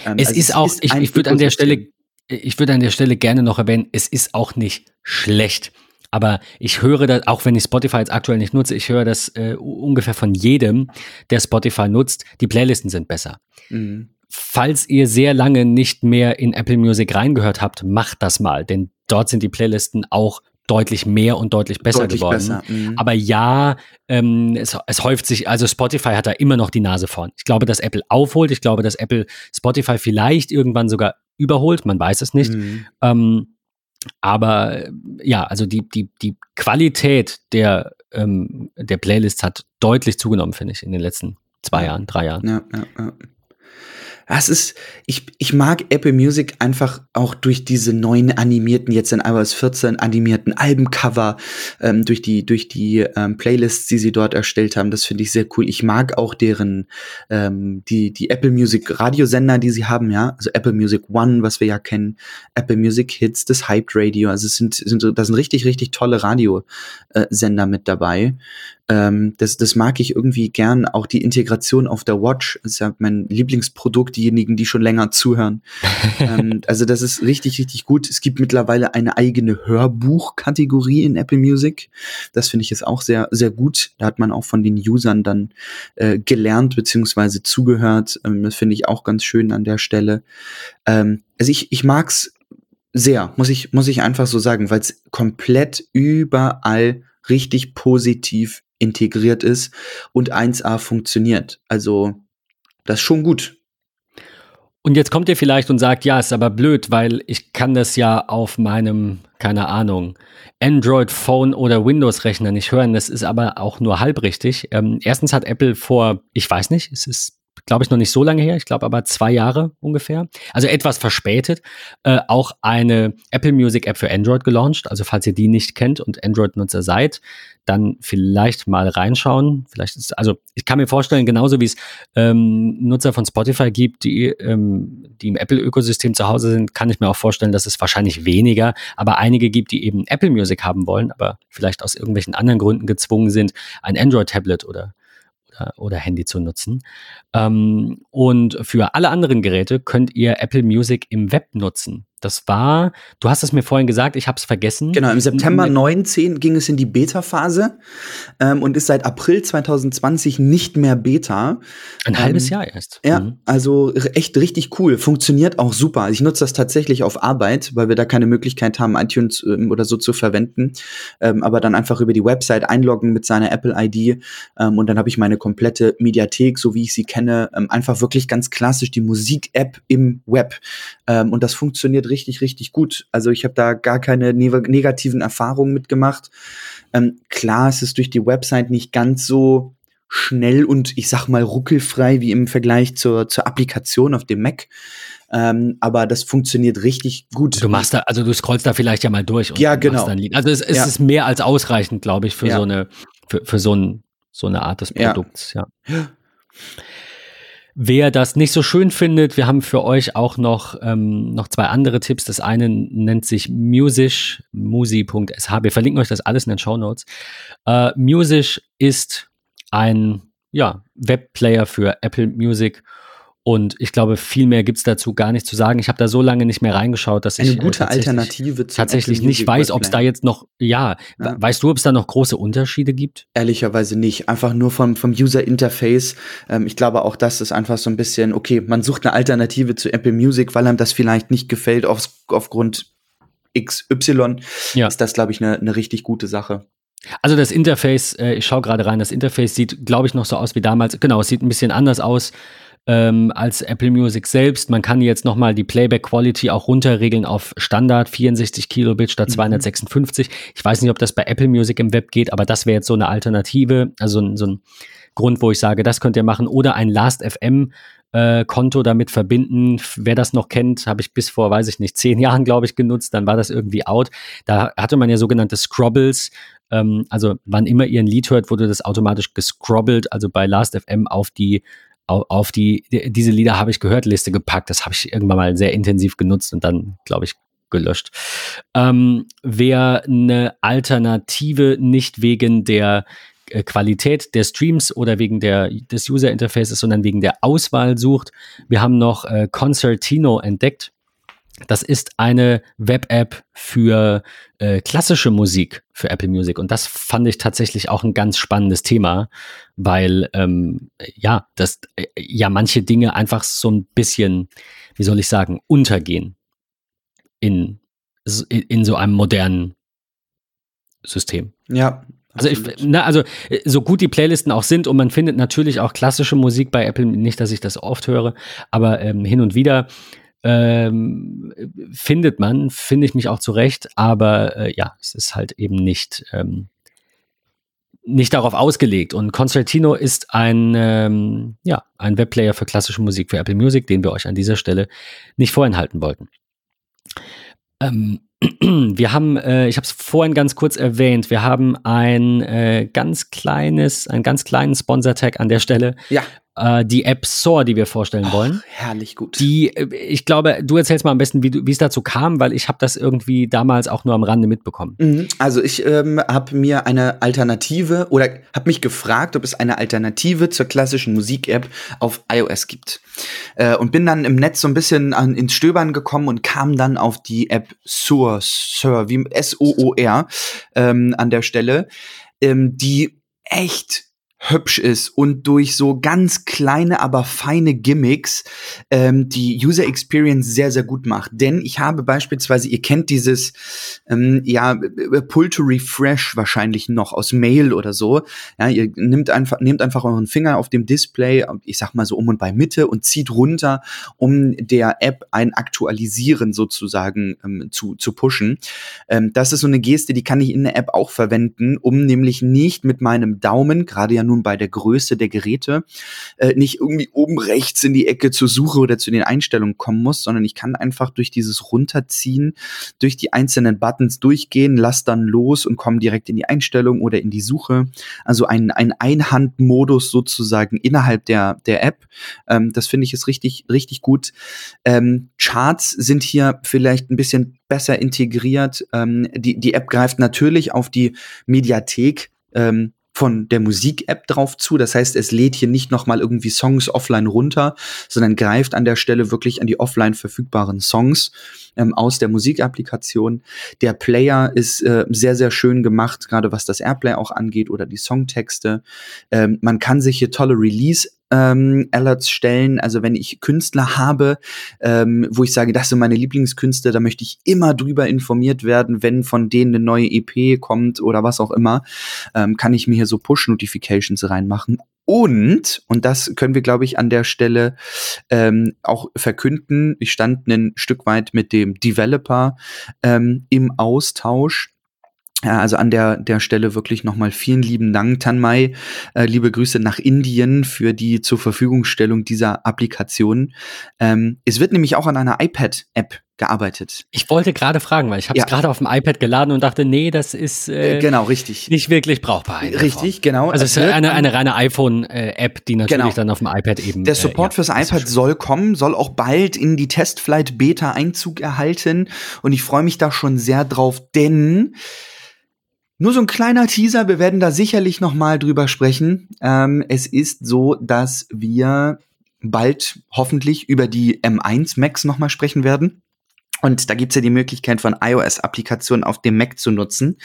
Ähm, Es also ist auch, ich, ich würde an der. Stelle, ich würde an der Stelle gerne noch erwähnen, es ist auch nicht schlecht. Aber ich höre das, auch wenn ich Spotify jetzt aktuell nicht nutze, ich höre das äh, ungefähr von jedem, der Spotify nutzt, die Playlisten sind besser. Mhm. Falls ihr sehr lange nicht mehr in Apple Music reingehört habt, macht das mal, denn dort sind die Playlisten auch deutlich mehr und deutlich besser Deutlich geworden. besser. Mhm. Aber ja, ähm, es, es häuft sich, also Spotify hat da immer noch die Nase vorn. Ich glaube, dass Apple aufholt. Ich glaube, dass Apple Spotify vielleicht irgendwann sogar überholt. Man weiß es nicht. Mhm. Ähm, aber äh, ja, also die, die, die Qualität der, ähm, der Playlists hat deutlich zugenommen, finde ich, in den letzten zwei Ja. Jahren, drei Jahren. Ja, ja, ja. Es ist, ich, ich mag Apple Music einfach auch durch diese neuen animierten, jetzt in iOS 14 animierten Albencover, ähm, durch die, durch die ähm, Playlists, die sie dort erstellt haben. Das finde ich sehr cool. Ich mag auch deren, ähm, die, die Apple Music Radiosender, die sie haben, ja. Also Apple Music One, was wir ja kennen, Apple Music Hits, das Hyped Radio. Also es sind, sind da sind richtig, richtig tolle Radiosender mit dabei. Ähm, das, das mag ich irgendwie gern. Auch die Integration auf der Watch ist ja mein Lieblingsprodukt, diejenigen, die schon länger zuhören. ähm, also das ist richtig, richtig gut. Es gibt mittlerweile eine eigene Hörbuchkategorie in Apple Music. Das finde ich ist auch sehr, sehr gut. Da hat man auch von den Usern dann äh, gelernt beziehungsweise zugehört. Ähm, das finde ich auch ganz schön an der Stelle. Ähm, also ich, ich mag's sehr, muss ich, muss ich einfach so sagen, weil es komplett überall richtig positiv integriert ist und 1A funktioniert. Also, das ist schon gut. Und jetzt kommt ihr vielleicht und sagt, ja, ist aber blöd, weil ich kann das ja auf meinem, keine Ahnung, Android-Phone oder Windows-Rechner nicht hören. Das ist aber auch nur halb richtig. Ähm, erstens hat Apple vor, ich weiß nicht, es ist, glaube ich, noch nicht so lange her, ich glaube aber zwei Jahre ungefähr, also etwas verspätet, äh, auch eine Apple Music App für Android gelauncht. Also falls ihr die nicht kennt und Android-Nutzer seid, dann vielleicht mal reinschauen. Vielleicht ist, also ich kann mir vorstellen, genauso wie es ähm, Nutzer von Spotify gibt, die, ähm, die im Apple-Ökosystem zu Hause sind, kann ich mir auch vorstellen, dass es wahrscheinlich weniger, aber einige gibt, die eben Apple Music haben wollen, aber vielleicht aus irgendwelchen anderen Gründen gezwungen sind, ein Android-Tablet oder, oder, oder Handy zu nutzen. Ähm, und für alle anderen Geräte könnt ihr Apple Music im Web nutzen. Das war, du hast es mir vorhin gesagt, ich habe es vergessen. Genau, im September 19 ging es in die Beta-Phase ähm, und ist seit April 2020 nicht mehr Beta. Ein halbes ähm, Jahr erst. Ja, mhm. also echt richtig cool. Funktioniert auch super. Ich nutze das tatsächlich auf Arbeit, weil wir da keine Möglichkeit haben, iTunes ähm, oder so zu verwenden. Ähm, aber dann einfach über die Website einloggen mit seiner Apple-ID ähm, und dann habe ich meine komplette Mediathek, so wie ich sie kenne, ähm, einfach wirklich ganz klassisch die Musik-App im Web. und das funktioniert richtig richtig, richtig gut. Also ich habe da gar keine ne negativen Erfahrungen mitgemacht. Ähm, klar, es ist durch die Website nicht ganz so schnell und ich sag mal ruckelfrei wie im Vergleich zur, zur Applikation auf dem Mac. Ähm, aber das funktioniert richtig gut. Du machst da, also du scrollst da vielleicht ja mal durch. Und ja, genau. Also es, es ja. ist mehr als ausreichend, glaube ich, für ja. so eine, für, für so, ein, so eine Art des Produkts, ja. ja. Wer das nicht so schön findet, wir haben für euch auch noch, ähm, noch zwei andere Tipps. Das eine nennt sich Musish, musi.sh. Wir verlinken euch das alles in den Show Notes. Äh, Musish ist ein ja, Webplayer für Apple Music und ich glaube, viel mehr gibt's dazu gar nicht zu sagen. Ich habe da so lange nicht mehr reingeschaut, dass Eine ich äh, gute Alternative zu tatsächlich nicht weiß, ob es da jetzt noch, ja, ja. weißt du, ob es da noch große Unterschiede gibt? Ehrlicherweise nicht. Einfach nur vom, vom User Interface. Ähm, ich glaube auch, das ist einfach so ein bisschen, okay, man sucht eine Alternative zu Apple Music, weil einem das vielleicht nicht gefällt auf, aufgrund XY. Ja. Ist das, glaube ich, eine ne richtig gute Sache. Also das Interface, äh, ich schaue gerade rein, das Interface sieht, glaube ich, noch so aus wie damals. Genau, es sieht ein bisschen anders aus ähm, als Apple Music selbst. Man kann jetzt nochmal die Playback Quality auch runterregeln auf Standard 64 Kilobit statt 256. Mhm. Ich weiß nicht, ob das bei Apple Music im Web geht, aber das wäre jetzt so eine Alternative, also so ein Grund, wo ich sage, das könnt ihr machen oder ein Last.fm äh, Konto damit verbinden. Wer das noch kennt, habe ich bis vor, weiß ich nicht, zehn Jahren, glaube ich, genutzt. Dann war das irgendwie out. Da hatte man ja sogenannte Scrobbles. Ähm, also wann immer ihr ein Lied hört, wurde das automatisch gescrobbelt, also bei Last.fm auf die auf die, diese Lieder habe ich gehört, Liste gepackt. Das habe ich irgendwann mal sehr intensiv genutzt und dann, glaube ich, gelöscht. Ähm, wer eine Alternative nicht wegen der äh, Qualität der Streams oder wegen der, des User Interfaces, sondern wegen der Auswahl sucht, wir haben noch äh, Concertino entdeckt. Das ist eine Web-App für äh, klassische Musik für Apple Music. Und das fand ich tatsächlich auch ein ganz spannendes Thema, weil ähm, ja, das äh, ja manche Dinge einfach so ein bisschen, wie soll ich sagen, untergehen in, in so einem modernen System. Ja, also, ich, na, also äh, so gut die Playlisten auch sind und man findet natürlich auch klassische Musik bei Apple, nicht, dass ich das oft höre, aber ähm, hin und wieder ähm, findet man, finde ich mich auch zurecht, aber äh, ja, es ist halt eben nicht, ähm, nicht darauf ausgelegt. Und Concertino ist ein, ähm, ja, ein Webplayer für klassische Musik für Apple Music, den wir euch an dieser Stelle nicht vorenthalten wollten. Ähm, wir haben, äh, ich habe es vorhin ganz kurz erwähnt, wir haben ein äh, ganz kleines, einen ganz kleinen Sponsor-Tag an der Stelle. Ja äh, die App Store, die wir vorstellen wollen. Herrlich gut. Die, äh, ich glaube, du erzählst mal am besten, wie, wie es dazu kam, weil ich habe das irgendwie damals auch nur am Rande mitbekommen. Mhm. Also ich ähm, habe mir eine Alternative oder habe mich gefragt, ob es eine Alternative zur klassischen Musik-App auf iOS gibt. Äh, und bin dann im Netz so ein bisschen an, ins Stöbern gekommen und kam dann auf die App Soar, Soar wie S-O-O-R ähm, an der Stelle, ähm, die echt hübsch ist und durch so ganz kleine, aber feine Gimmicks ähm, die User Experience sehr, sehr gut macht. Denn ich habe beispielsweise, ihr kennt dieses, ähm, ja, Pull to Refresh wahrscheinlich noch aus Mail oder so. Ja, ihr nehmt einfach, nehmt einfach euren Finger auf dem Display, ich sag mal so um und bei Mitte und zieht runter, um der App ein Aktualisieren sozusagen ähm, zu, zu pushen. Ähm, das ist so eine Geste, die kann ich in der App auch verwenden, um nämlich nicht mit meinem Daumen, gerade ja nur nun bei der Größe der Geräte äh, nicht irgendwie oben rechts in die Ecke zur Suche oder zu den Einstellungen kommen muss, sondern ich kann einfach durch dieses Runterziehen, durch die einzelnen Buttons durchgehen, lass dann los und komme direkt in die Einstellung oder in die Suche. Also ein, ein Einhandmodus sozusagen innerhalb der, der App. Ähm, das finde ich ist richtig, richtig gut. Ähm, Charts sind hier vielleicht ein bisschen besser integriert. Ähm, die, die App greift natürlich auf die Mediathek ähm, von der Musik-App drauf zu. Das heißt, es lädt hier nicht nochmal irgendwie Songs offline runter, sondern greift an der Stelle wirklich an die offline verfügbaren Songs ähm, aus der Musikapplikation. Der Player ist äh, sehr, sehr schön gemacht, gerade was das Airplay auch angeht oder die Songtexte. Ähm, man kann sich hier tolle Release ähm, Alerts stellen. Also wenn ich Künstler habe, ähm, wo ich sage, das sind meine Lieblingskünstler, da möchte ich immer drüber informiert werden, wenn von denen eine neue EP kommt oder was auch immer, ähm, kann ich mir hier so Push-Notifications reinmachen. Und, und das können wir, glaube ich, an der Stelle ähm, auch verkünden, ich stand ein Stück weit mit dem Developer ähm, im Austausch also an der, der Stelle wirklich nochmal vielen lieben Dank, Tanmai. Äh, liebe Grüße nach Indien für die zur Verfügungstellung dieser Applikation. Ähm, es wird nämlich auch an einer iPad-App gearbeitet. Ich wollte gerade fragen, weil ich habe es ja. gerade auf dem iPad geladen und dachte, nee, das ist äh, äh genau richtig nicht wirklich brauchbar. Richtig, genau. Also es ist eine, eine reine iPhone-App, die natürlich genau. dann auf dem iPad eben. Der Support äh, ja, fürs iPad soll kommen, soll auch bald in die Testflight Beta Einzug erhalten und ich freue mich da schon sehr drauf, denn nur so ein kleiner Teaser, wir werden da sicherlich noch mal drüber sprechen. Ähm, es ist so, dass wir bald hoffentlich über die M1 Macs noch mal sprechen werden. Und da gibt's ja die Möglichkeit von iOS-Applikationen auf dem Mac zu nutzen.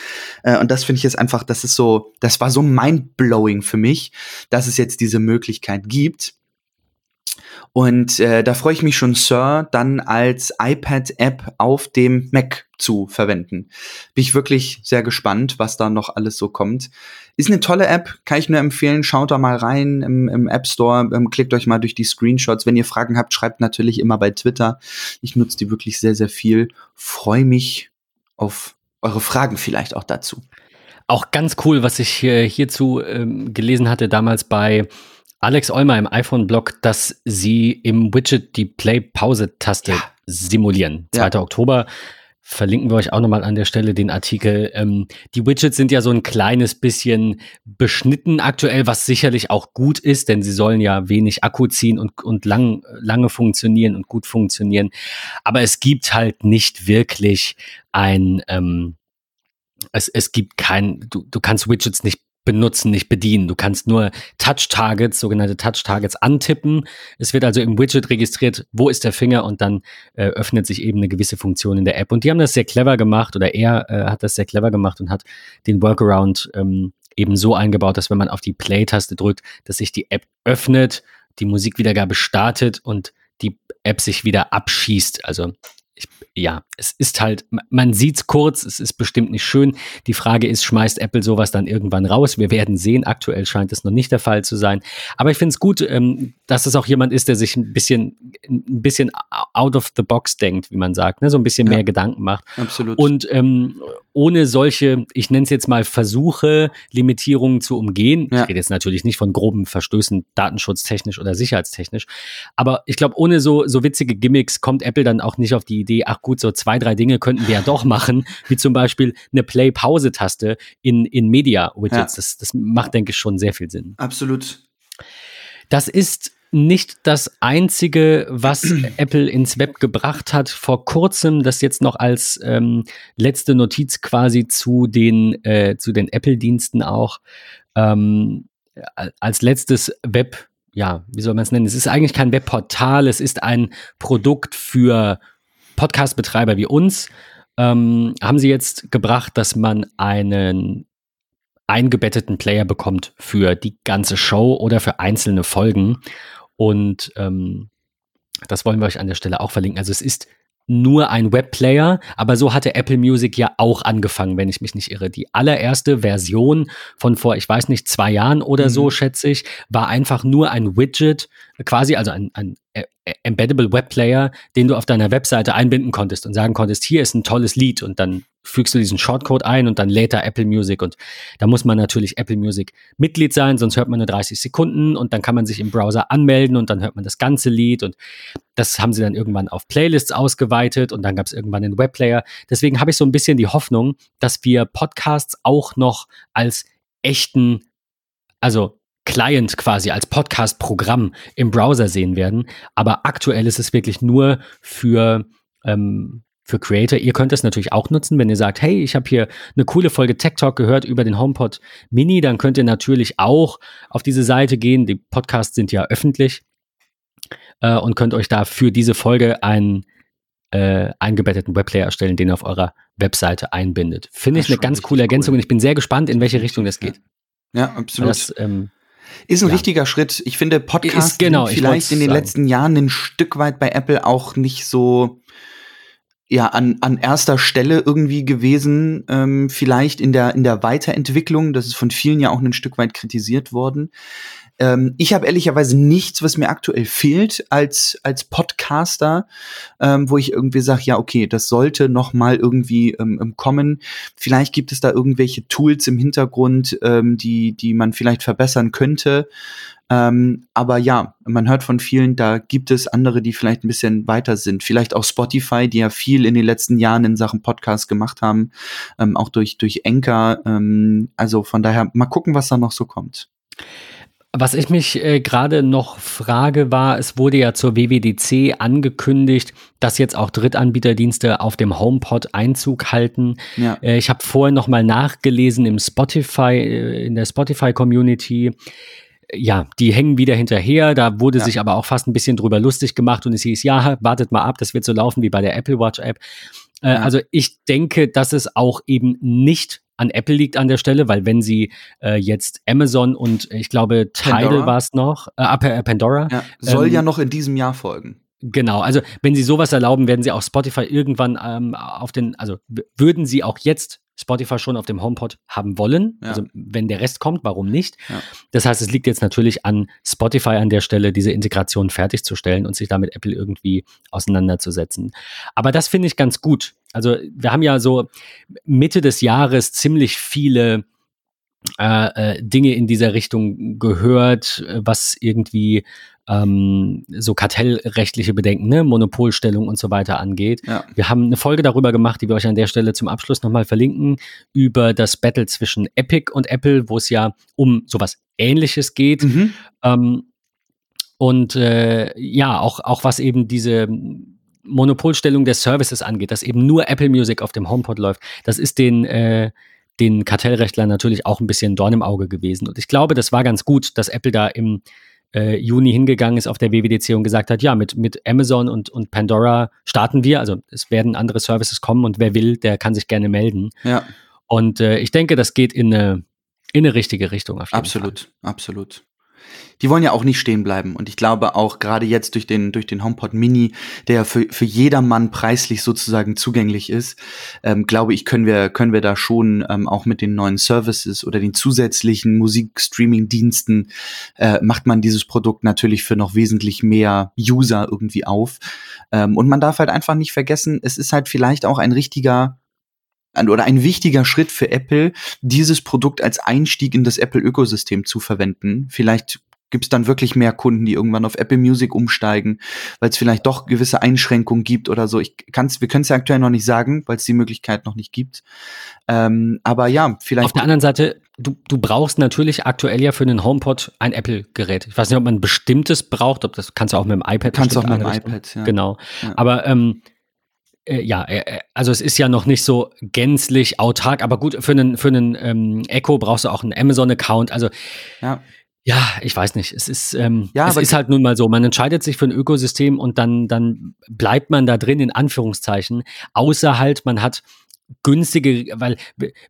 Äh, und das finde ich jetzt einfach, das ist so, das war so mindblowing für mich, dass es jetzt diese Möglichkeit gibt. Und äh, da freue ich mich schon, Sir, dann als iPad-App auf dem Mac zu verwenden. Bin ich wirklich sehr gespannt, was da noch alles so kommt. Ist eine tolle App, kann ich nur empfehlen. Schaut da mal rein im, im App Store, ähm, klickt euch mal durch die Screenshots. Wenn ihr Fragen habt, schreibt natürlich immer bei Twitter. Ich nutze die wirklich sehr, sehr viel. Freue mich auf eure Fragen vielleicht auch dazu. Auch ganz cool, was ich hierzu ähm, gelesen hatte damals bei Alex Olmer im iPhone-Blog, dass sie im Widget die Play-Pause-Taste ja. simulieren. 2. Ja. Oktober verlinken wir euch auch nochmal an der Stelle den Artikel. Ähm, die Widgets sind ja so ein kleines bisschen beschnitten aktuell, was sicherlich auch gut ist, denn sie sollen ja wenig Akku ziehen und, und lang, lange funktionieren und gut funktionieren. Aber es gibt halt nicht wirklich ein, ähm, es, es gibt kein, du, du kannst Widgets nicht benutzen, nicht bedienen. Du kannst nur Touch-Targets, sogenannte Touch-Targets antippen. Es wird also im Widget registriert, wo ist der Finger und dann äh, öffnet sich eben eine gewisse Funktion in der App. Und die haben das sehr clever gemacht oder er äh, hat das sehr clever gemacht und hat den Workaround ähm, eben so eingebaut, dass wenn man auf die Play-Taste drückt, dass sich die App öffnet, die Musikwiedergabe startet und die App sich wieder abschießt. Also ich, ja, es ist halt, man sieht's kurz, es ist bestimmt nicht schön. Die Frage ist, schmeißt Apple sowas dann irgendwann raus? Wir werden sehen. Aktuell scheint es noch nicht der Fall zu sein. Aber ich finde es gut, ähm, dass es auch jemand ist, der sich ein bisschen, ein bisschen out of the box denkt, wie man sagt, ne? so ein bisschen ja, mehr Gedanken macht. Absolut. Und ähm, ohne solche, ich nenne es jetzt mal Versuche, Limitierungen zu umgehen. Ja. Ich rede jetzt natürlich nicht von groben Verstößen, datenschutztechnisch oder sicherheitstechnisch. Aber ich glaube, ohne so, so witzige Gimmicks kommt Apple dann auch nicht auf die Idee, ach gut, so zwei, drei Dinge könnten wir ja doch machen, wie zum Beispiel eine Play-Pause-Taste in, in Media-Widgets. Ja. Das, das macht, denke ich, schon sehr viel Sinn. Absolut. Das ist nicht das einzige, was Apple ins Web gebracht hat. Vor kurzem, das jetzt noch als ähm, letzte Notiz quasi zu den, äh, zu den Apple-Diensten auch, ähm, als letztes Web, ja, wie soll man es nennen? Es ist eigentlich kein Webportal, es ist ein Produkt für Podcast-Betreiber wie uns. Ähm, haben sie jetzt gebracht, dass man einen eingebetteten Player bekommt für die ganze Show oder für einzelne Folgen. Und ähm, das wollen wir euch an der Stelle auch verlinken. Also es ist nur ein Webplayer, aber so hatte Apple Music ja auch angefangen, wenn ich mich nicht irre. Die allererste Version von vor, ich weiß nicht, zwei Jahren oder mhm. so, schätze ich, war einfach nur ein Widget, quasi also ein, ein Embeddable Webplayer, den du auf deiner Webseite einbinden konntest und sagen konntest, hier ist ein tolles Lied und dann fügst du diesen Shortcode ein und dann lädt er Apple Music und da muss man natürlich Apple Music Mitglied sein, sonst hört man nur 30 Sekunden und dann kann man sich im Browser anmelden und dann hört man das ganze Lied und das haben sie dann irgendwann auf Playlists ausgeweitet und dann gab es irgendwann einen Webplayer. Deswegen habe ich so ein bisschen die Hoffnung, dass wir Podcasts auch noch als echten, also Client quasi als Podcast-Programm im Browser sehen werden. Aber aktuell ist es wirklich nur für, ähm, für Creator. Ihr könnt es natürlich auch nutzen, wenn ihr sagt, hey, ich habe hier eine coole Folge Tech Talk gehört über den HomePod Mini, dann könnt ihr natürlich auch auf diese Seite gehen. Die Podcasts sind ja öffentlich äh, und könnt euch da für diese Folge einen äh, eingebetteten Webplayer erstellen, den ihr auf eurer Webseite einbindet. Finde ich eine ganz coole Ergänzung cool. und ich bin sehr gespannt, in welche Richtung das geht. Ja, absolut. Das, ähm, ist ein ja. richtiger Schritt. Ich finde, Podcasts genau, vielleicht in den sagen. letzten Jahren ein Stück weit bei Apple auch nicht so ja an, an erster Stelle irgendwie gewesen, ähm, vielleicht in der in der Weiterentwicklung. Das ist von vielen ja auch ein Stück weit kritisiert worden. Ähm, ich habe ehrlicherweise nichts, was mir aktuell fehlt als als Podcaster, ähm, wo ich irgendwie sage, ja okay, das sollte noch mal irgendwie ähm, ähm, kommen. Vielleicht gibt es da irgendwelche Tools im Hintergrund, ähm, die die man vielleicht verbessern könnte. Ähm, aber ja, man hört von vielen, da gibt es andere, die vielleicht ein bisschen weiter sind. Vielleicht auch Spotify, die ja viel in den letzten Jahren in Sachen Podcast gemacht haben, ähm, auch durch, durch Anchor. Ähm, also von daher mal gucken, was da noch so kommt. Was ich mich äh, gerade noch frage, war, es wurde ja zur WWDC angekündigt, dass jetzt auch Drittanbieterdienste auf dem HomePod Einzug halten. Ja. Äh, ich habe vorher noch mal nachgelesen im Spotify, äh, in der Spotify-Community. Ja, die hängen wieder hinterher. Da wurde ja. sich aber auch fast ein bisschen drüber lustig gemacht und es hieß, ja, wartet mal ab, das wird so laufen wie bei der Apple Watch App. Äh, ja. Also ich denke, dass es auch eben nicht an Apple liegt an der Stelle, weil wenn sie äh, jetzt Amazon und ich glaube Tidal war es noch, äh, äh, Pandora. Ja, soll ähm, ja noch in diesem Jahr folgen. Genau, also wenn sie sowas erlauben, werden sie auch Spotify irgendwann ähm, auf den, also würden sie auch jetzt Spotify schon auf dem HomePod haben wollen. Ja. Also wenn der Rest kommt, warum nicht? Ja. Das heißt, es liegt jetzt natürlich an Spotify an der Stelle, diese Integration fertigzustellen und sich damit Apple irgendwie auseinanderzusetzen. Aber das finde ich ganz gut. Also wir haben ja so Mitte des Jahres ziemlich viele äh, äh, Dinge in dieser Richtung gehört, was irgendwie ähm, so kartellrechtliche Bedenken, ne, Monopolstellung und so weiter angeht. Ja. Wir haben eine Folge darüber gemacht, die wir euch an der Stelle zum Abschluss nochmal verlinken, über das Battle zwischen Epic und Apple, wo es ja um sowas Ähnliches geht. Mhm. Ähm, und äh, ja, auch, auch was eben diese Monopolstellung der Services angeht, dass eben nur Apple Music auf dem HomePod läuft, das ist den, äh, den Kartellrechtlern natürlich auch ein bisschen Dorn im Auge gewesen. Und ich glaube, das war ganz gut, dass Apple da im äh, Juni hingegangen ist auf der WWDC und gesagt hat, ja, mit, mit Amazon und, und Pandora starten wir. Also es werden andere Services kommen und wer will, der kann sich gerne melden. Ja. Und äh, ich denke, das geht in eine, in eine richtige Richtung. Auf jeden absolut, Fall. absolut die wollen ja auch nicht stehen bleiben. Und ich glaube auch gerade jetzt durch den, durch den HomePod Mini, der für, für jedermann preislich sozusagen zugänglich ist, ähm, glaube ich, können wir, können wir da schon ähm, auch mit den neuen Services oder den zusätzlichen Musikstreaming-Diensten äh, macht man dieses Produkt natürlich für noch wesentlich mehr User irgendwie auf. Ähm, und man darf halt einfach nicht vergessen, es ist halt vielleicht auch ein richtiger oder ein wichtiger Schritt für Apple, dieses Produkt als Einstieg in das Apple-Ökosystem zu verwenden. Vielleicht gibt es dann wirklich mehr Kunden, die irgendwann auf Apple Music umsteigen, weil es vielleicht doch gewisse Einschränkungen gibt oder so. Ich kann's, wir können es ja aktuell noch nicht sagen, weil es die Möglichkeit noch nicht gibt. Ähm, aber ja, vielleicht. Auf der anderen Seite, du, du brauchst natürlich aktuell ja für einen HomePod ein Apple-Gerät. Ich weiß nicht, ob man ein bestimmtes braucht, ob das kannst du auch mit dem iPad. Kannst du auch mit dem iPad, ja. Genau. Ja. Aber ähm, äh, ja, äh, äh, also es ist ja noch nicht so gänzlich autark, aber gut, für einen, für einen ähm, Echo brauchst du auch einen Amazon-Account. Also ja. Ja, ich weiß nicht. Es ist, ähm, ja, es ist halt nun mal so. Man entscheidet sich für ein Ökosystem und dann, dann bleibt man da drin, in Anführungszeichen. Außer halt, man hat günstige, weil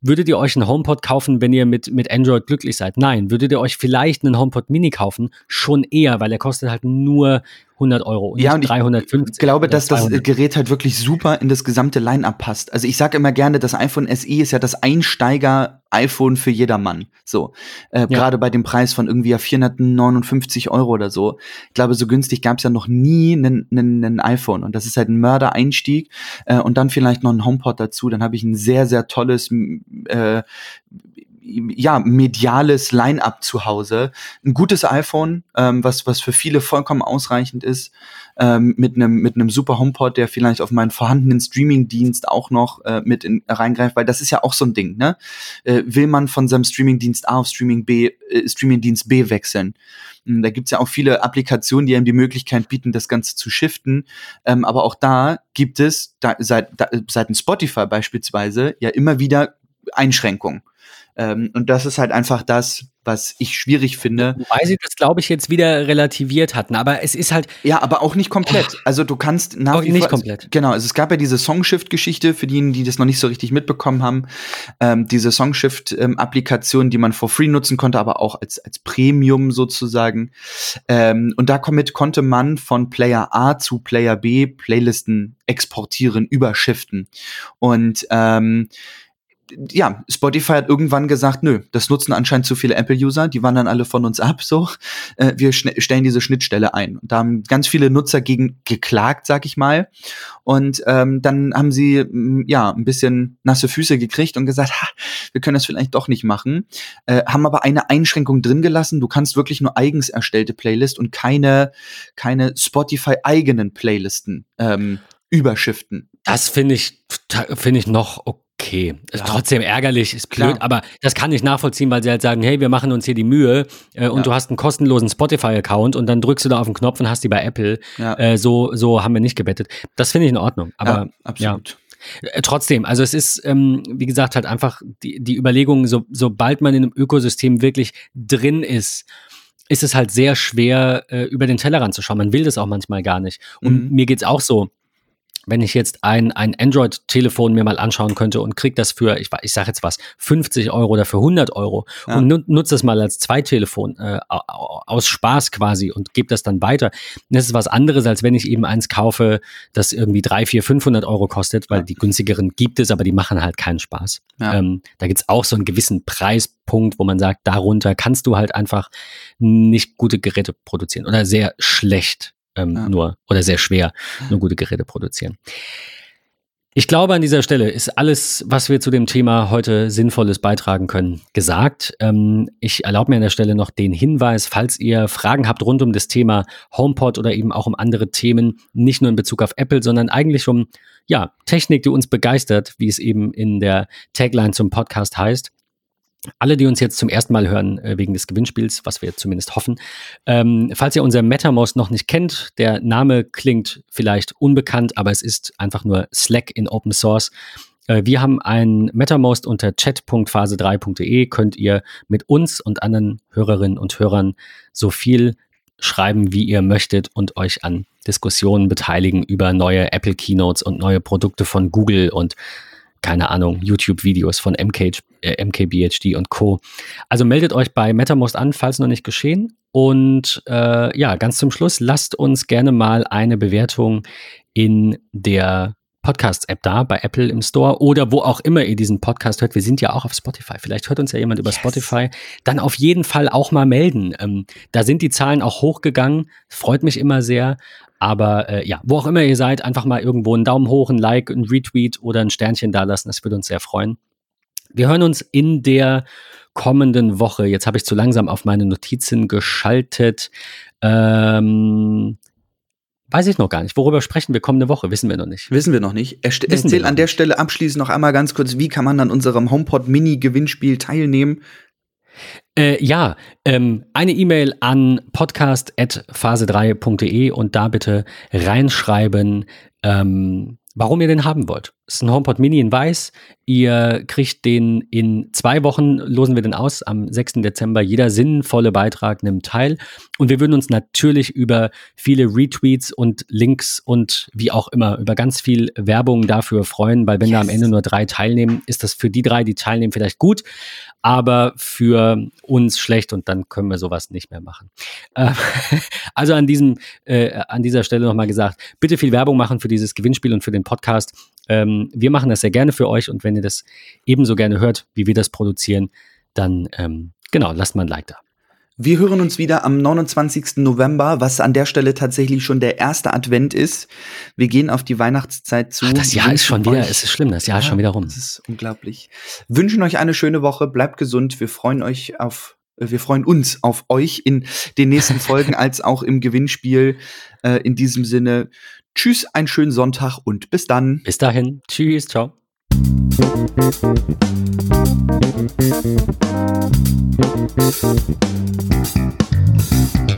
würdet ihr euch einen HomePod kaufen, wenn ihr mit, mit Android glücklich seid? Nein. Würdet ihr euch vielleicht einen HomePod Mini kaufen? Schon eher, weil er kostet halt nur 100 Euro und ja, und 350. Ich glaube, dass 200. das Gerät halt wirklich super in das gesamte Line-Up passt. Also ich sage immer gerne, das iPhone SE ist ja das Einsteiger-iPhone für jedermann. So, äh, ja. gerade bei dem Preis von irgendwie 459 Euro oder so. Ich glaube, so günstig gab es ja noch nie ein iPhone und das ist halt ein Mörder-Einstieg äh, und dann vielleicht noch ein HomePod dazu. Dann habe ich ein sehr, sehr tolles äh, ja, mediales Line-up zu Hause. Ein gutes iPhone, ähm, was, was für viele vollkommen ausreichend ist, ähm, mit einem mit einem super HomePod, der vielleicht auf meinen vorhandenen Streaming-Dienst auch noch äh, mit in, reingreift, weil das ist ja auch so ein Ding, ne? Äh, will man von seinem Streaming-Dienst A auf Streaming B, äh, Streaming-Dienst B wechseln? Hm, da gibt's ja auch viele Applikationen, die einem die Möglichkeit bieten, das Ganze zu shiften. Ähm, aber auch da gibt es da, seit, da, seit Spotify beispielsweise ja immer wieder Einschränkungen. Ähm, und das ist halt einfach das, was ich schwierig finde. Wobei sie das, glaube ich, jetzt wieder relativiert hatten. Aber es ist halt. Ja, aber auch nicht komplett. Also du kannst nach auch wie nicht vor, komplett. Genau, also es gab ja diese Songshift-Geschichte, für diejenigen, die das noch nicht so richtig mitbekommen haben. Ähm, diese Songshift-Applikation, die man for free nutzen konnte, aber auch als, als Premium sozusagen. Ähm, und damit konnte man von Player A zu Player B Playlisten exportieren, überschiften. Und ähm, ja, Spotify hat irgendwann gesagt, nö, das nutzen anscheinend zu viele Apple-User, die wandern alle von uns ab, so. Äh, wir stellen diese Schnittstelle ein. Und da haben ganz viele Nutzer gegen geklagt, sag ich mal. Und ähm, dann haben sie ja ein bisschen nasse Füße gekriegt und gesagt, ha, wir können das vielleicht doch nicht machen. Äh, haben aber eine Einschränkung drin gelassen. Du kannst wirklich nur eigens erstellte Playlist und keine, keine Spotify-eigenen Playlisten ähm, überschiften. Das finde ich, finde ich noch okay okay. Ist ja. trotzdem ärgerlich, ist blöd, Klar. aber das kann ich nachvollziehen, weil sie halt sagen, hey, wir machen uns hier die Mühe äh, und ja. du hast einen kostenlosen Spotify-Account und dann drückst du da auf den Knopf und hast die bei Apple. Ja. Äh, so, so haben wir nicht gebettet. Das finde ich in Ordnung. Aber absolut. Äh, trotzdem, also es ist, ähm, wie gesagt, halt einfach die, die Überlegung, so, sobald man in einem Ökosystem wirklich drin ist, ist es halt sehr schwer, äh, über den Tellerrand zu schauen. Man will das auch manchmal gar nicht. Und mhm. mir geht's auch so wenn ich jetzt ein, ein Android-Telefon mir mal anschauen könnte und krieg das für, ich, ich sage jetzt was, 50 Euro oder für 100 Euro ja. und nutze das mal als Zweitelefon äh, aus Spaß quasi und gebe das dann weiter, das ist was anderes, als wenn ich eben eins kaufe, das irgendwie 3, 4, 500 Euro kostet, weil ja. die günstigeren gibt es, aber die machen halt keinen Spaß. Ja. Ähm, da gibt's auch so einen gewissen Preispunkt, wo man sagt, darunter kannst du halt einfach nicht gute Geräte produzieren oder sehr schlecht ähm, ja. nur oder sehr schwer nur gute Geräte produzieren. Ich glaube, an dieser Stelle ist alles, was wir zu dem Thema heute Sinnvolles beitragen können, gesagt. Ähm, ich erlaube mir an der Stelle noch den Hinweis, falls ihr Fragen habt rund um das Thema HomePod oder eben auch um andere Themen, nicht nur in Bezug auf Apple, sondern eigentlich um ja, Technik, die uns begeistert, wie es eben in der Tagline zum Podcast heißt, alle, die uns jetzt zum ersten Mal hören äh, wegen des Gewinnspiels, was wir zumindest hoffen, ähm, falls ihr unser MetaMost noch nicht kennt, der Name klingt vielleicht unbekannt, aber es ist einfach nur Slack in Open Source. Äh, wir haben ein MetaMost unter chat.phase3.de, könnt ihr mit uns und anderen Hörerinnen und Hörern so viel schreiben, wie ihr möchtet und euch an Diskussionen beteiligen über neue Apple Keynotes und neue Produkte von Google und keine Ahnung, YouTube-Videos von MK, äh, MKBHD und Co. Also meldet euch bei MetaMost an, falls noch nicht geschehen. Und äh, ja, ganz zum Schluss, lasst uns gerne mal eine Bewertung in der Podcasts-App da, bei Apple im Store oder wo auch immer ihr diesen Podcast hört. Wir sind ja auch auf Spotify. Vielleicht hört uns ja jemand über yes. Spotify. Dann auf jeden Fall auch mal melden. Ähm, da sind die Zahlen auch hochgegangen. Freut mich immer sehr. Aber äh, ja, wo auch immer ihr seid, einfach mal irgendwo einen Daumen hoch, ein Like, ein Retweet oder ein Sternchen dalassen. Das würde uns sehr freuen. Wir hören uns in der kommenden Woche. Jetzt habe ich zu langsam auf meine Notizen geschaltet. Ähm, weiß ich noch gar nicht. Worüber sprechen wir kommende Woche? Wissen wir noch nicht. Wissen wir noch nicht. Erst erzähl an der Stelle abschließend noch einmal ganz kurz, wie kann man an unserem HomePod Mini Gewinnspiel teilnehmen? Äh, ja, ähm, eine E-Mail an podcast.phase3.de und da bitte reinschreiben, ähm, warum ihr den haben wollt. Es ist ein HomePod Mini in weiß. Ihr kriegt den in zwei Wochen, losen wir den aus, am 6. Dezember. Jeder sinnvolle Beitrag nimmt teil. Und wir würden uns natürlich über viele Retweets und Links und wie auch immer, über ganz viel Werbung dafür freuen, weil wenn yes. da am Ende nur drei teilnehmen, ist das für die drei, die teilnehmen, vielleicht gut aber für uns schlecht und dann können wir sowas nicht mehr machen. Äh, also an diesem, äh, an dieser Stelle nochmal gesagt, bitte viel Werbung machen für dieses Gewinnspiel und für den Podcast. Ähm, wir machen das sehr gerne für euch und wenn ihr das ebenso gerne hört, wie wir das produzieren, dann ähm, genau, lasst mal ein Like da. Wir hören uns wieder am 29. November, was an der Stelle tatsächlich schon der erste Advent ist. Wir gehen auf die Weihnachtszeit zu. Ach, das Jahr ist schon wieder, es ist schlimm, das Jahr ja, ist schon wieder rum. Das ist unglaublich. Wünschen euch eine schöne Woche, bleibt gesund. Wir freuen euch auf wir freuen uns auf euch in den nächsten Folgen als auch im Gewinnspiel. Äh, in diesem Sinne, tschüss, einen schönen Sonntag und bis dann. Bis dahin, tschüss, ciao. Thank you.